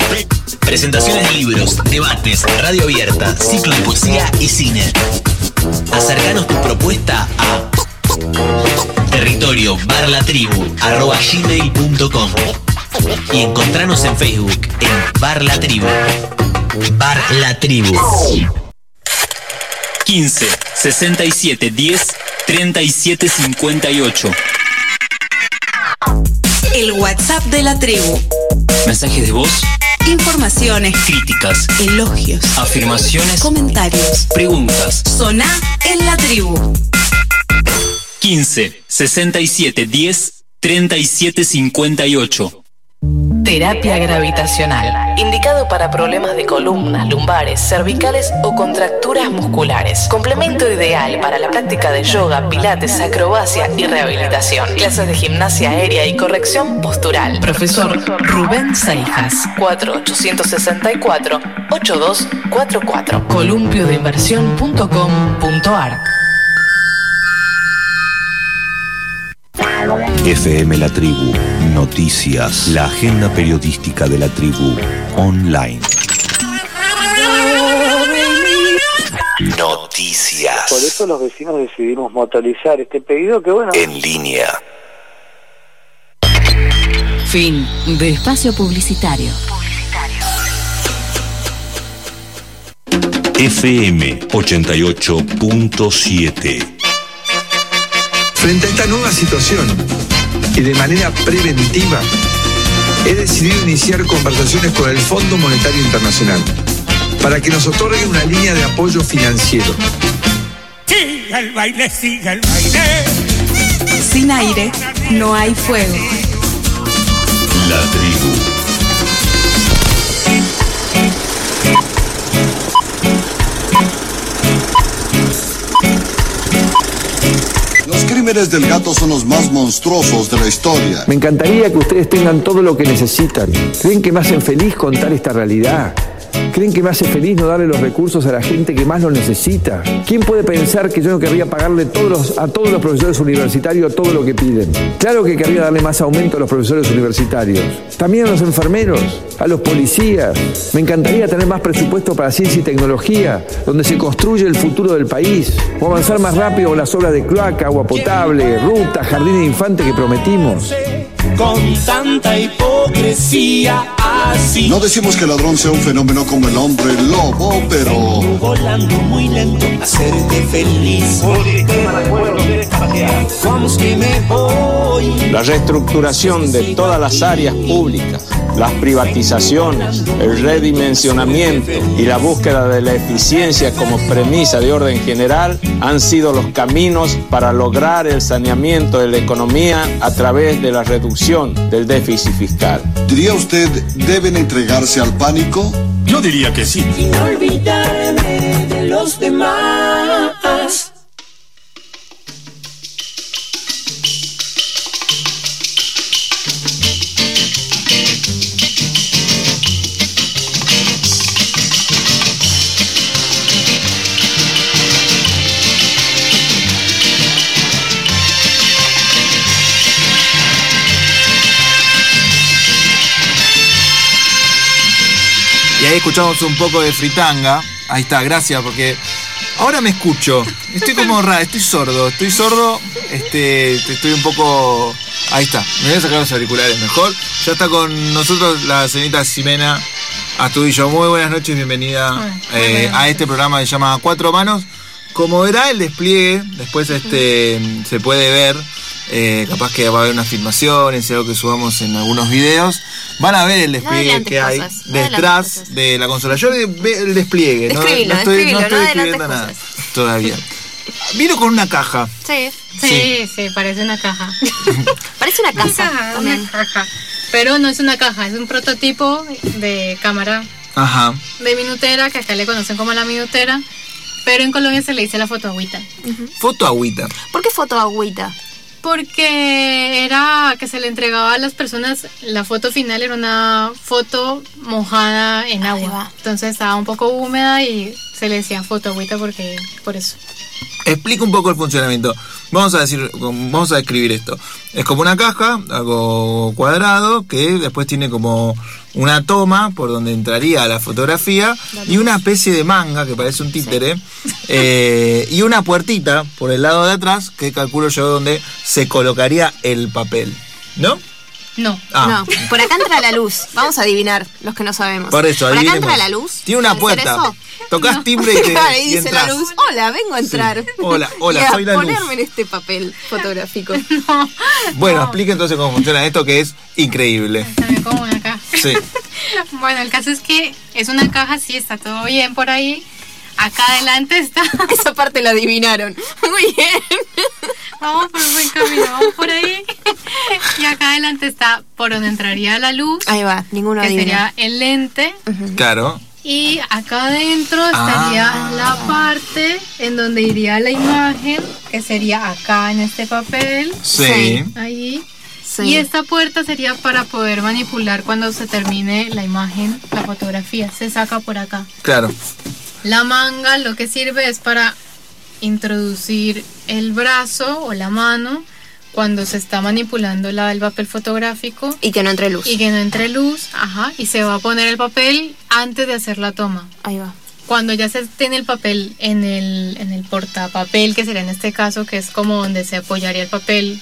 Presentaciones de libros, debates, radio abierta, ciclo de poesía y cine. Acercanos tu propuesta a territorio arroba gmail.com y encontranos en Facebook en Bar La Tribu. Bar La Tribu. 15 67 10 37 58. El WhatsApp de la tribu. Mensajes de voz, Informaciones, críticas, elogios, afirmaciones, comentarios. preguntas. Soná en la tribu. 15 67 10 37 58. Terapia gravitacional. Indicado para problemas de columnas, lumbares, cervicales o contracturas musculares. Complemento ideal para la práctica de yoga, pilates, acrobacia y rehabilitación. Clases de gimnasia aérea y corrección postural. Profesor Rubén Seijas. 4864-8244. Columpioinversión.com.ar FM La Tribu. Noticias. La agenda periodística de la tribu. Online. Noticias. Por eso los vecinos decidimos motorizar este pedido que bueno, En línea. Fin de espacio publicitario. FM 88.7. Frente a esta nueva situación y de manera preventiva, he decidido iniciar conversaciones con el Fondo Monetario Internacional para que nos otorgue una línea de apoyo financiero. Siga el baile, siga el baile. Sin aire no hay fuego. La tribu. Crímenes del gato son los más monstruosos de la historia. Me encantaría que ustedes tengan todo lo que necesitan. ¿Creen que me hacen feliz contar esta realidad? ¿Creen que me hace feliz no darle los recursos a la gente que más lo necesita? ¿Quién puede pensar que yo no querría pagarle a todos los profesores universitarios todo lo que piden? Claro que querría darle más aumento a los profesores universitarios. También a los enfermeros, a los policías. Me encantaría tener más presupuesto para ciencia y tecnología, donde se construye el futuro del país. O avanzar más rápido con las obras de cloaca, agua potable, ruta, jardín de infante que prometimos. Con tanta hipocresía así. No decimos que el ladrón sea un fenómeno como el hombre lobo, pero Volando muy lento, hacerte feliz. Vamos que me voy. La reestructuración de todas las áreas públicas, las privatizaciones, el redimensionamiento y la búsqueda de la eficiencia como premisa de orden general han sido los caminos para lograr el saneamiento de la economía a través de la reducción del déficit fiscal. ¿diría usted deben entregarse al pánico? Yo diría que sí. Sin olvidarme de los demás. Ahí escuchamos un poco de fritanga. Ahí está, gracias, porque ahora me escucho. Estoy como raro, estoy sordo, estoy sordo, este, estoy un poco. Ahí está, me voy a sacar los auriculares mejor. Ya está con nosotros la señorita Ximena Astudillo. Muy buenas noches, bienvenida eh, a este programa que se llama Cuatro Manos. Como verá el despliegue, después este se puede ver. eh, capaz que va a haber unas filmaciones y algo que subamos en algunos videos. Van a ver el despliegue que hay cosas, no detrás de la consola. Yo le- ve el despliegue, no, Describilo, no estoy, describilo, no estoy no adelantes escribiendo nada todavía. Vino con una caja. Sí. Sí, sí, parece una caja. Parece una casa. Una también. caja. Pero no es una caja, es un prototipo de cámara Ajá. de minutera, que acá le conocen como la minutera. Pero en Colombia se le dice la fotoagüita. Foto agüita. ¿Por qué foto agüita? Porque era que se le entregaba a las personas, la foto final era una foto mojada en agua. Entonces estaba un poco húmeda y se le decía fotoagüita porque por eso. Explica un poco el funcionamiento. Vamos a decir, vamos a describir esto. Es como una caja, algo cuadrado, que después tiene como una toma por donde entraría la fotografía y una especie de manga que parece un títere eh, y una puertita por el lado de atrás que calculo yo donde se colocaría el papel. ¿No? No. Ah. No, por acá entra la luz. Vamos a adivinar los que no sabemos. Por eso, Por acá entra la luz. Tiene una ¿Puede ser puerta. eso? Tocas timbre y, te, Claro, y y dice la luz. Hola, vengo a entrar. Hola, hola, y a soy la luz. ponerme en este papel fotográfico. Bueno, explique entonces cómo funciona esto que es increíble. Sí. Bueno, el caso es que es una caja, sí, está todo bien por ahí. Acá adelante está. Esa parte la adivinaron. Muy bien. Vamos por un buen camino, vamos por ahí. Y acá adelante está por donde entraría la luz. Ahí va, ninguno que adivina. sería el lente. Claro. Y acá adentro estaría Ah. la parte en donde iría la imagen, que sería acá en este papel. Sí. Ahí. Sí. Y esta puerta sería para poder manipular cuando se termine la imagen, la fotografía. Se saca por acá. Claro. La manga lo que sirve es para introducir el brazo o la mano cuando se está manipulando la, el papel fotográfico. Y que no entre luz. Y que no entre luz, ajá. Y se va a poner el papel antes de hacer la toma. Ahí va. Cuando ya se tiene el papel en el, en el portapapel, que sería en este caso, que es como donde se apoyaría el papel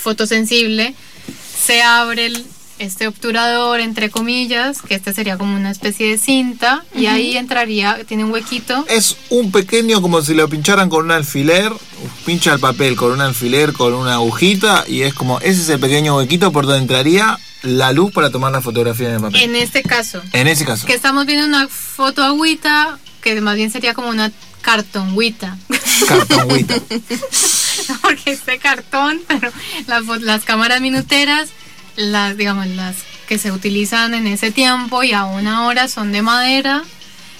fotosensible, se abre el- este obturador, entre comillas, que este sería como una especie de cinta, y Ujú. ahí entraría, tiene un huequito. Es un pequeño, como si lo pincharan con un alfiler, pincha el papel con un alfiler, con una agujita, y es como, ese es el pequeño huequito por donde entraría la luz para tomar la fotografía en el papel. En este caso, En ese caso. que estamos viendo una foto agüita, que más bien sería como una cartonguita. Cartonguita. porque este cartón, pero las, las cámaras minuteras, las digamos las que se utilizan en ese tiempo y aún ahora son de madera,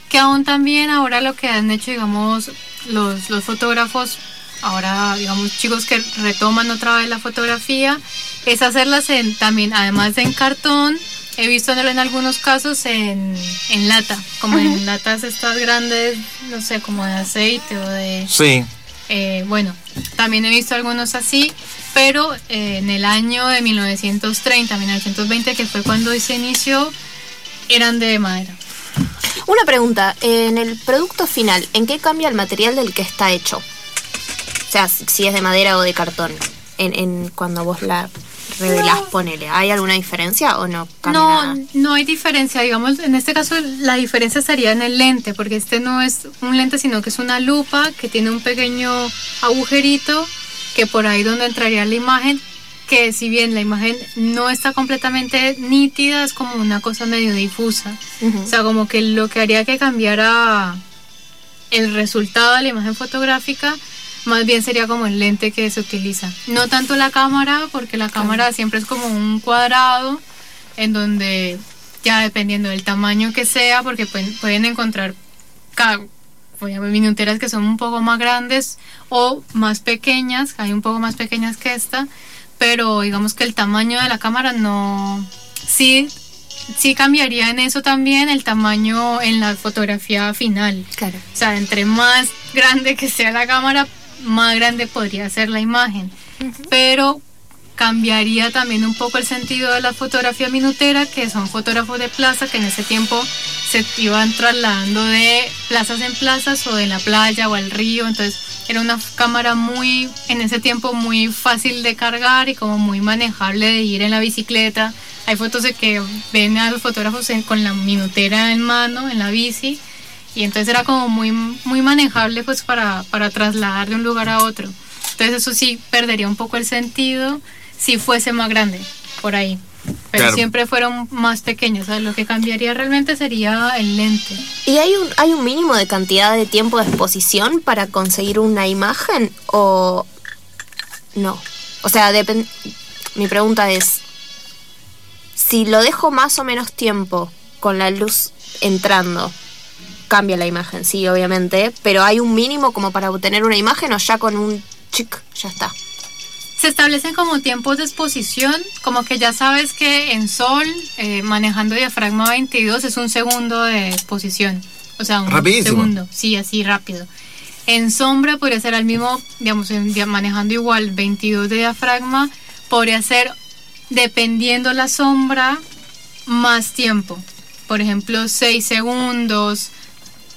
que aún también ahora lo que han hecho digamos los, los fotógrafos ahora digamos chicos que retoman otra vez la fotografía, es hacerlas en, también, además de en cartón, he visto en, algunos casos en, en lata, como en latas estas grandes, no sé, como de aceite o de... Sí. Eh, bueno, también he visto algunos así, pero eh, en el año de 1930, 1920, que fue cuando se inició, eran de madera. Una pregunta, en el producto final, ¿en qué cambia el material del que está hecho? O sea, si es de madera o de cartón, en, en cuando vos la revelás, ponele. ¿Hay alguna diferencia o no cambia nada? No, no hay diferencia, digamos, en este caso la diferencia estaría en el lente, porque este no es un lente, sino que es una lupa que tiene un pequeño agujerito que por ahí donde entraría la imagen, que si bien la imagen no está completamente nítida, es como una cosa medio difusa. O sea, como que lo que haría que cambiara el resultado de la imagen fotográfica, más bien sería como el lente que se utiliza. No tanto la cámara, porque la cámara siempre es como un cuadrado en donde ya dependiendo del tamaño que sea, porque pueden, pueden encontrar a ver, minuteras que son un poco más grandes o más pequeñas, hay un poco más pequeñas que esta, pero digamos que el tamaño de la cámara no, sí, sí cambiaría en eso también el tamaño en la fotografía final. Claro. O sea, entre más grande que sea la cámara, más grande podría ser la imagen. Pero cambiaría también un poco el sentido de la fotografía minutera, que son fotógrafos de plaza que en ese tiempo se iban trasladando de plazas en plazas o de la playa o al río, entonces era una cámara muy, en ese tiempo muy fácil de cargar y como muy manejable de ir en la bicicleta. Hay fotos de que ven a los fotógrafos en- con la minutera en mano, en la bici, y entonces era como muy, muy manejable pues para, para trasladar de un lugar a otro. Entonces eso sí perdería un poco el sentido si fuese más grande por ahí. Pero Claro. siempre fueron más pequeños. O sea, lo que cambiaría realmente sería el lente. ¿Y hay un, hay un mínimo de cantidad de tiempo de exposición para conseguir una imagen o no? O sea, mi pregunta es, si lo dejo más o menos tiempo con la luz entrando, cambia la imagen, sí, obviamente, pero hay un mínimo como para obtener una imagen o ya con un chic ya está. Se establecen como tiempos de exposición, como que ya sabes que en sol, eh, manejando diafragma 22, es un segundo de exposición. O sea, un Rapidísimo. segundo. Sí, así rápido. En sombra podría ser al mismo, digamos, manejando igual 22 de diafragma, podría ser, dependiendo la sombra, más tiempo. Por ejemplo, 6 segundos,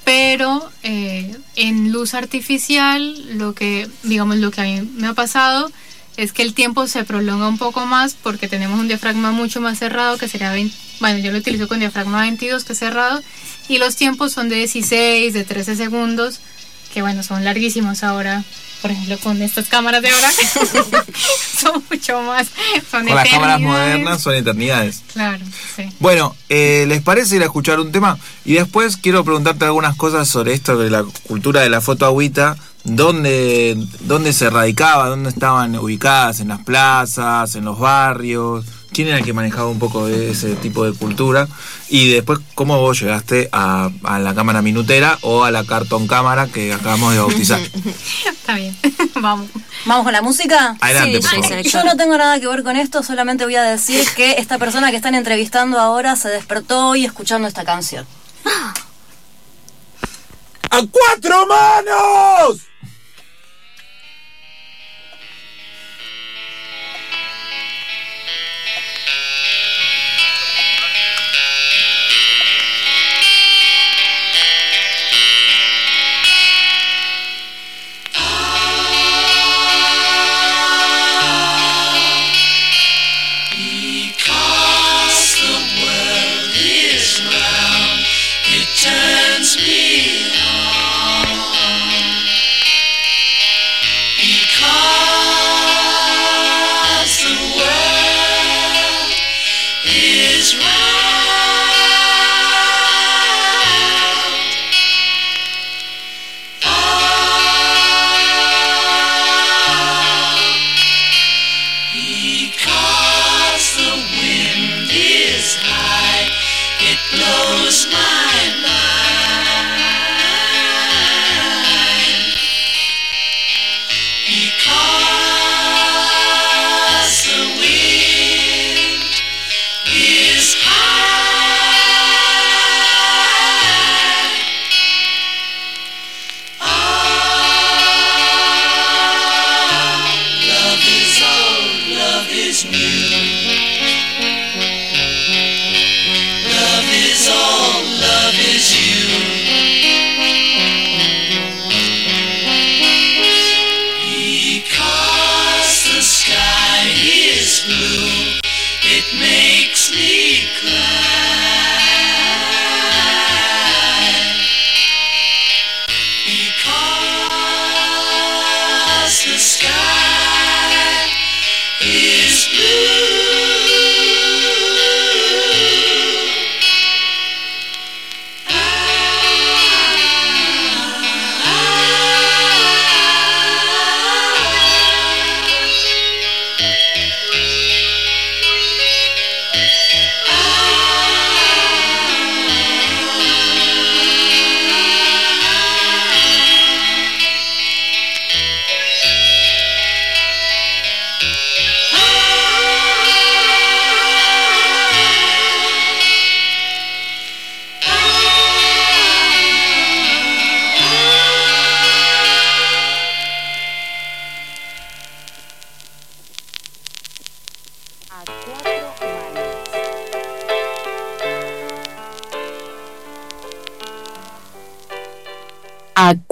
pero eh, en luz artificial lo que digamos lo que a mí me ha pasado es que el tiempo se prolonga un poco más porque tenemos un diafragma mucho más cerrado que sería 20, bueno yo lo utilizo con diafragma 22 que es cerrado y los tiempos son de 16 de 13 segundos que bueno son larguísimos ahora por ejemplo con estas cámaras de ahora son mucho más son Con las cámaras modernas son eternidades. claro sí Bueno, eh, ¿les parece ir a escuchar un tema? Y después quiero preguntarte algunas cosas sobre esto de la cultura de la foto agüita. ¿Dónde, ¿Dónde se radicaba? ¿Dónde estaban ubicadas? ¿En las plazas? ¿En los barrios? ¿Quién era el que manejaba un poco de ese tipo de cultura? Y después, ¿cómo vos llegaste a, a la cámara minutera o a la cartón cámara que acabamos de bautizar? está bien vamos ¿Vamos con la música? Adelante, por Sí, favor. Yo no tengo nada que ver con esto, solamente voy a decir que esta persona que están entrevistando ahora se despertó hoy escuchando esta canción. ¡A cuatro manos!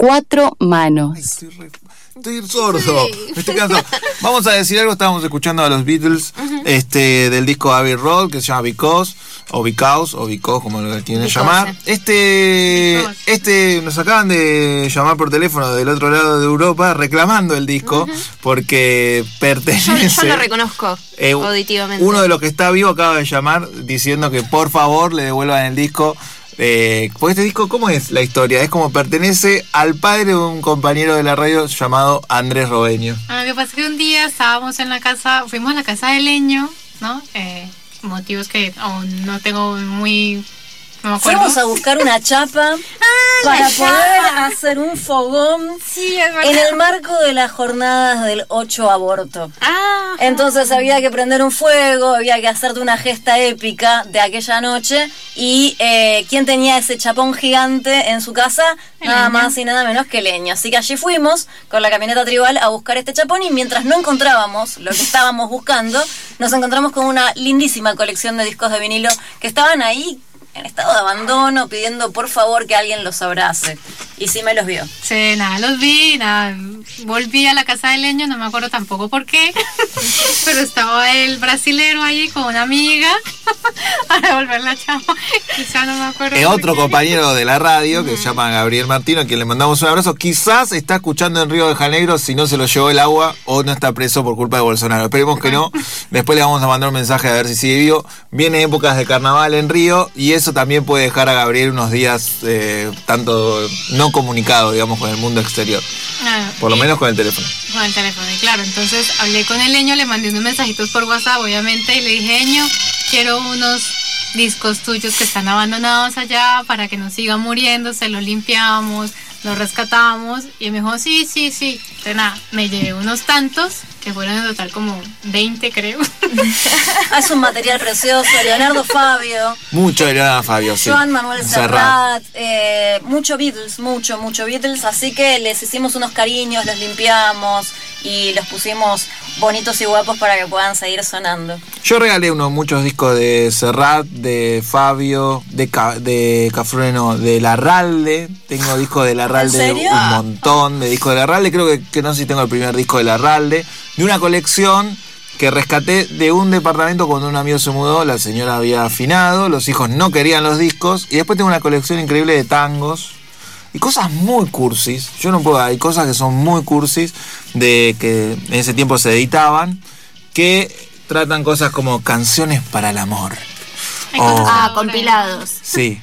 Cuatro manos. Estoy sordo. Me estoy sordo. Vamos a decir algo. Estábamos escuchando a los Beatles este, del disco Abbey Road que se llama Because o Because o Because como lo quieren Because, llamar. Este, este nos acaban de llamar por teléfono del otro lado de Europa reclamando el disco porque Yo, pertenece. yo lo reconozco Eh, auditivamente. Uno de los que está vivo acaba de llamar diciendo que por favor le devuelvan el disco. Eh, este disco, ¿cómo es la historia? Es como pertenece al padre de un compañero de la radio llamado Andrés Robeño. Ah, Lo que pasa es que un día estábamos en la casa, fuimos a la casa de leño, ¿no? Eh, motivos que aún no tengo muy... No. Fuimos a buscar una chapa Ah, para poder chapa. hacer un fogón Sí, en el marco de las jornadas del 8 aborto. Ah, Entonces había que prender un fuego, había que hacerte una gesta épica de aquella noche. Y eh, ¿quién tenía ese chapón gigante en su casa? Nada Leño. más y nada menos que leño. Así que allí fuimos con la camioneta tribal a buscar este chapón y mientras no encontrábamos lo que estábamos buscando, nos encontramos con una lindísima colección de discos de vinilo que estaban ahí en estado de abandono pidiendo por favor que alguien los abrace. Y sí me los vio. Sí, nada, los vi, nada, volví a la casa de leño, no me acuerdo tampoco por qué, pero estaba el brasilero ahí con una amiga para devolver la chapa, quizá no me acuerdo. Es otro qué. compañero de la radio que se llama Gabriel Martino, a quien le mandamos un abrazo. Quizás está escuchando en Río de Janeiro si no se lo llevó el agua o no está preso por culpa de Bolsonaro. Esperemos que no. Después le vamos a mandar un mensaje a ver si sigue vivo. Viene épocas de carnaval en Río y eso también puede dejar a Gabriel unos días eh, tanto no comunicado, digamos, con el mundo exterior. Ah, Por lo menos con el teléfono. Con el teléfono, y claro, entonces hablé con el leño, le mandé unos mensajitos por WhatsApp, obviamente, y le dije, Leño, quiero unos discos tuyos que están abandonados allá para que no sigan muriendo, se los limpiamos, los rescatamos, y me dijo, sí, sí, sí. Entonces nada, me llevé unos tantos, que fueron en total como 20 creo. Es un material precioso. Leonardo Fabio. Mucho de Leonardo Fabio, sí. Joan Manuel Serrat. Eh, mucho Beatles, mucho, mucho Beatles, así que les hicimos unos cariños, los limpiamos y los pusimos bonitos y guapos para que puedan seguir sonando. Yo regalé unos muchos discos de Serrat, de Fabio, de, Ca- de Cafrueno, de Larralde. Tengo discos de Larralde un montón de discos de Larralde. Creo que, que no sé si tengo el primer disco de Larralde. De una colección que rescaté de un departamento cuando un amigo se mudó. La señora había afinado, los hijos no querían los discos. Y después tengo una colección increíble de tangos. Y cosas muy cursis, yo no puedo, hay cosas que son muy cursis, de que en ese tiempo se editaban, que tratan cosas como canciones para el amor. O, Ah, compilados. sí,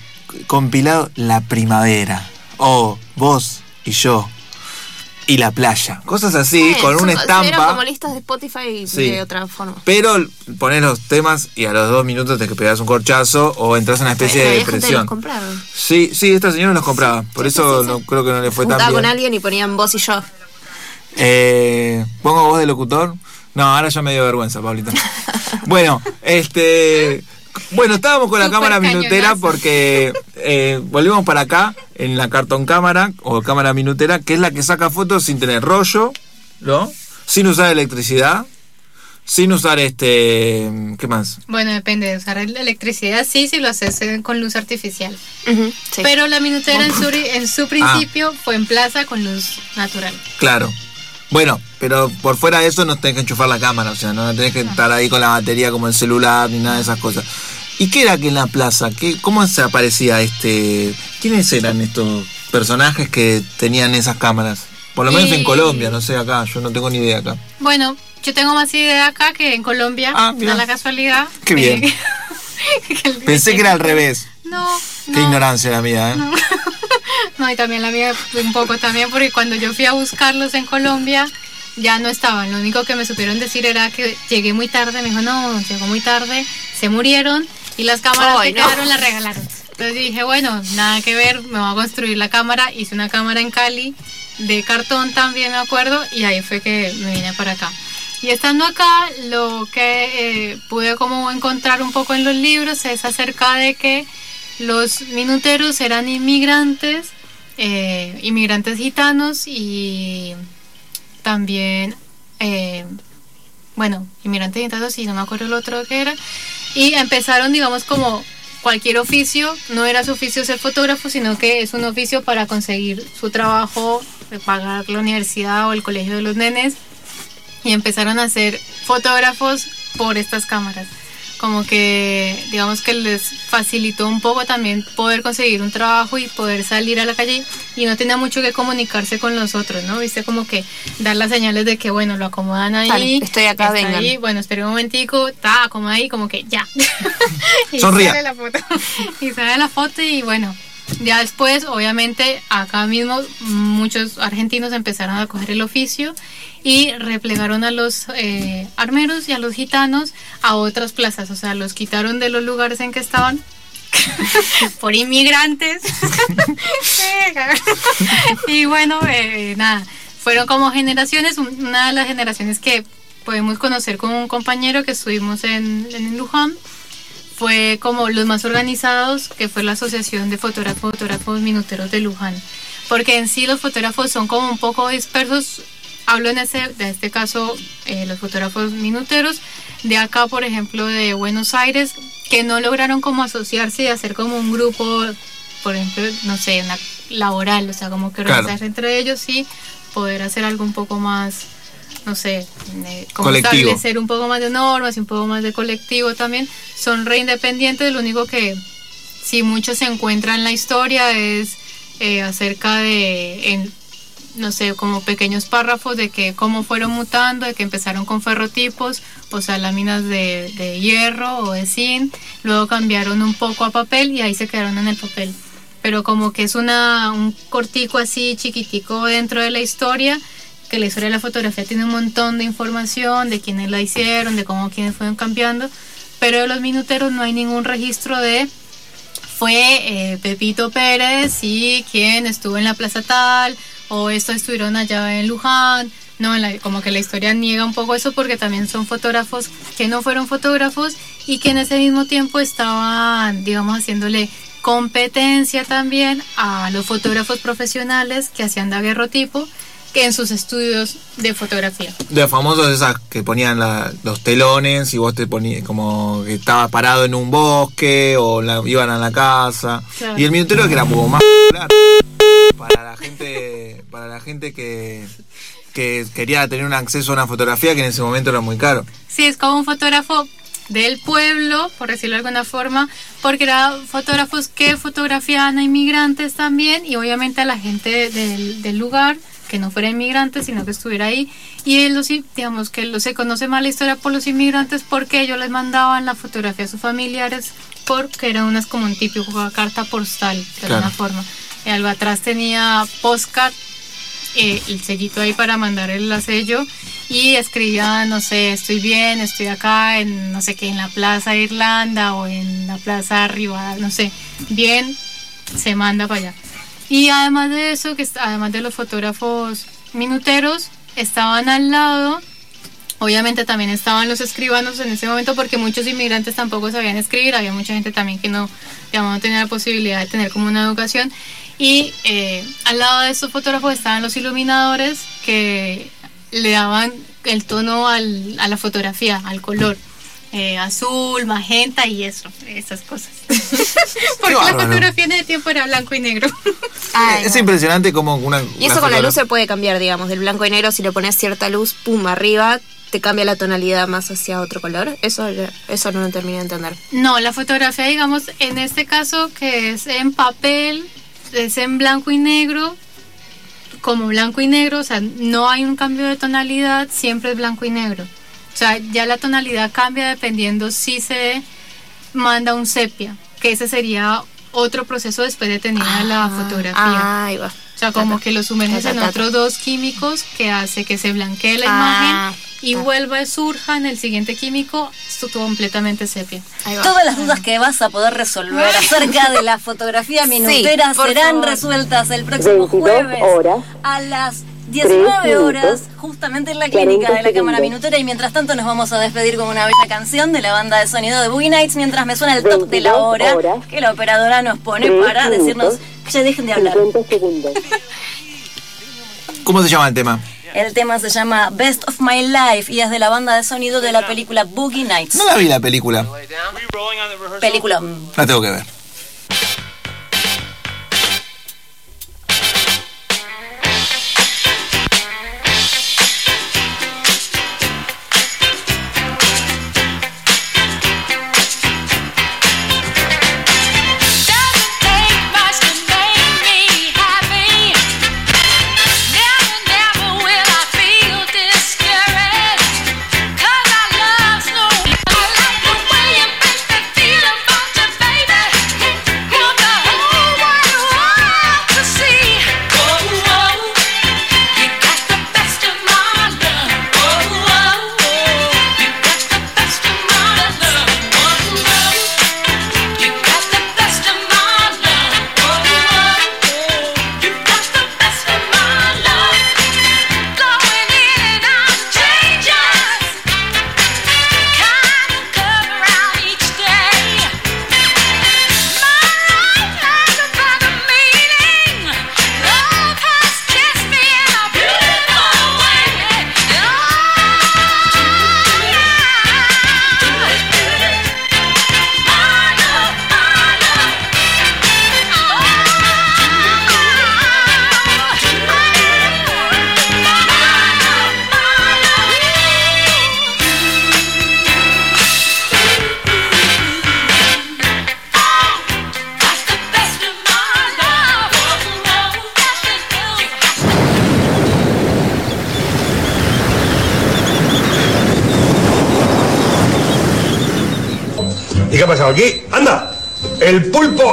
compilado La Primavera. O Vos y yo. Y la playa. Cosas así, Sí, con son- una estampa. como listas de Spotify Sí. de otra forma. Pero pones los temas y a los dos minutos te pegas un corchazo o entras en una especie de depresión. los. Sí, sí, esta señora los compraba. Por eso no, creo que no le fue tan bien. con alguien y ponían vos y yo. Eh, ¿Pongo voz de locutor? No, ahora ya me dio vergüenza, Pablito. bueno, este. Bueno, estábamos con la cámara minutera cañonazo. porque eh, volvimos para acá en la cartón cámara o cámara minutera, que es la que saca fotos sin tener rollo, ¿no? Sin usar electricidad, sin usar este. ¿Qué más? Bueno, depende de usar la electricidad, sí, si lo haces eh, con luz artificial. Sí. Pero la minutera en su, en su principio fue en plaza con luz natural. Claro. Bueno, pero por fuera de eso no tenés que enchufar la cámara, o sea, no tenés que estar ahí con la batería como el celular ni nada de esas cosas. ¿Y qué era que en la plaza? ¿Qué, ¿Cómo se aparecía este? ¿Quiénes eran estos personajes que tenían esas cámaras? Por lo menos en Y- Colombia, no sé acá, yo no tengo ni idea acá. Bueno, yo tengo más idea acá que en Colombia, Ah, da la casualidad. Qué bien. Pensé que era al revés. No, Qué no, ignorancia la mía, ¿eh? no. No, y también la mía un poco también, porque cuando yo fui a buscarlos en Colombia, ya no estaban. Lo único que me supieron decir era que llegué muy tarde. Me dijo, no, llegó muy tarde, se murieron y las cámaras Ay, que no. quedaron las regalaron. Entonces dije, bueno, nada que ver, me voy a construir la cámara. Hice una cámara en Cali, de cartón también, me acuerdo, y ahí fue que me vine para acá. Y estando acá, lo que eh, pude como encontrar un poco en los libros es acerca de que los minuteros eran inmigrantes, eh, inmigrantes gitanos y también, eh, bueno, inmigrantes gitanos y no me acuerdo el otro que era. Y empezaron, digamos, como cualquier oficio, no era su oficio ser fotógrafo, sino que es un oficio para conseguir su trabajo, de pagar la universidad o el colegio de los nenes, y empezaron a ser fotógrafos por estas cámaras. Como que, digamos que les facilitó un poco también poder conseguir un trabajo y poder salir a la calle y no tenía mucho que comunicarse con los otros, ¿no? Viste como que dar las señales de que, bueno, lo acomodan ahí. Vale, estoy acá, está vengan. ahí, bueno, espera un momentico, está, acomoda ahí, como que ya. y Sonría. sale la foto. y sale la foto y bueno, ya después, obviamente, acá mismo muchos argentinos empezaron a coger el oficio y replegaron a los eh, armeros y a los gitanos a otras plazas, o sea, los quitaron de los lugares en que estaban por inmigrantes. y bueno, eh, nada, fueron como generaciones, un- una de las generaciones que podemos conocer con un compañero que estuvimos en, en Luján fue como los más organizados, que fue la Asociación de Fotógrafos, Fotógrafos Minuteros de Luján. Porque en sí los fotógrafos son como un poco dispersos. Hablo en este, de este caso, eh, los fotógrafos minuteros. De acá, por ejemplo, de Buenos Aires, que no lograron como asociarse y hacer como un grupo, por ejemplo, no sé, una laboral, o sea, como que Claro. organizarse entre ellos y poder hacer algo un poco más, no sé, eh, como Colectivo. establecer un poco más de normas y un poco más de colectivo también. Son re independientes, lo único que si mucho se encuentra en la historia es eh, acerca de, en, no sé, como pequeños párrafos de que cómo fueron mutando, de que empezaron con ferrotipos, o sea, láminas de, de hierro o de zinc, luego cambiaron un poco a papel y ahí se quedaron en el papel. Pero como que es una, un cortico así chiquitico dentro de la historia, que la historia de la fotografía tiene un montón de información de quiénes la hicieron, de cómo quiénes fueron cambiando, pero de los minuteros no hay ningún registro de fue eh, Pepito Pérez y quien estuvo en la plaza tal, o estos estuvieron allá en Luján. No, la- como que la historia niega un poco eso porque también son fotógrafos que no fueron fotógrafos y que en ese mismo tiempo estaban, digamos, haciéndole competencia también a los fotógrafos profesionales que hacían daguerrotipo que en sus estudios de fotografía. De famosos esas que ponían la- los telones y vos te ponías como que estabas parado en un bosque o la- iban a la casa. Claro. Y el minutero que era como más para la gente, para la gente que, que quería tener un acceso a una fotografía que en ese momento era muy caro. Sí, es como un fotógrafo del pueblo, por decirlo de alguna forma, porque eran fotógrafos que fotografiaban a inmigrantes también y obviamente a la gente del, del lugar que no fuera inmigrante, sino que estuviera ahí. Y él, digamos que lo, se conoce más la historia por los inmigrantes porque ellos les mandaban la fotografía a sus familiares porque eran unas como un típico carta postal, de Claro. alguna forma. Y algo atrás tenía postcard eh, el sellito ahí para mandar el sello y escribía, no sé, estoy bien, estoy acá en, no sé qué, en la Plaza Irlanda o en la Plaza arriba, no sé, bien, se manda para allá. Y además de eso, que además de los fotógrafos minuteros, estaban al lado, obviamente también estaban los escribanos en ese momento porque muchos inmigrantes tampoco sabían escribir, había mucha gente también que no, digamos, no tenía la posibilidad de tener como una educación. Y eh, al lado de estos fotógrafos estaban los iluminadores que le daban el tono al- a la fotografía, al color. Eh, azul, magenta y eso, esas cosas. Porque la fotografía en ese tiempo era blanco y negro. es impresionante como una... Y eso con la luz se puede cambiar, digamos, del blanco y negro, si le pones cierta luz, pum, arriba, te cambia la tonalidad más hacia otro color. Eso, eso no lo terminé de entender. No, la fotografía, digamos, en este caso que es en papel, es en blanco y negro, como blanco y negro, o sea, no hay un cambio de tonalidad, siempre es blanco y negro. O sea, ya la tonalidad cambia dependiendo si se manda un sepia, que ese sería otro proceso después de tener la fotografía. ahí va. O sea, como que lo sumerges Ta, en otros dos químicos que hace que se blanquee la Ah, imagen y vuelva y surja en el siguiente químico completamente sepia. Todas las dudas que vas a poder resolver acerca de la fotografía minutera serán favor. resueltas el próximo 22 jueves horas, a las 19 tres horas, justamente en la 40 clínica de la Cámara. Minutera. Y mientras tanto, nos vamos a despedir con una bella canción de la banda de sonido de Boogie Nights mientras me suena el top de la 22 hora que la operadora nos pone para decirnos que ya dejen de hablar. 50 segundos. ¿Cómo se llama el tema? El tema se llama Best of My Life y es de la banda de sonido de la película Boogie Nights. No la vi la película. Película. La tengo que ver.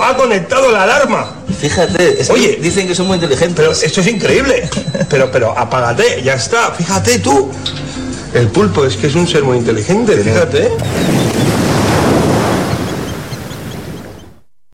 Ha conectado la alarma. Fíjate, es que Oye, dicen que son muy inteligentes. Pero esto es increíble. Pero, pero apágate, ya está. Fíjate tú. El pulpo es que es un ser muy inteligente, fíjate.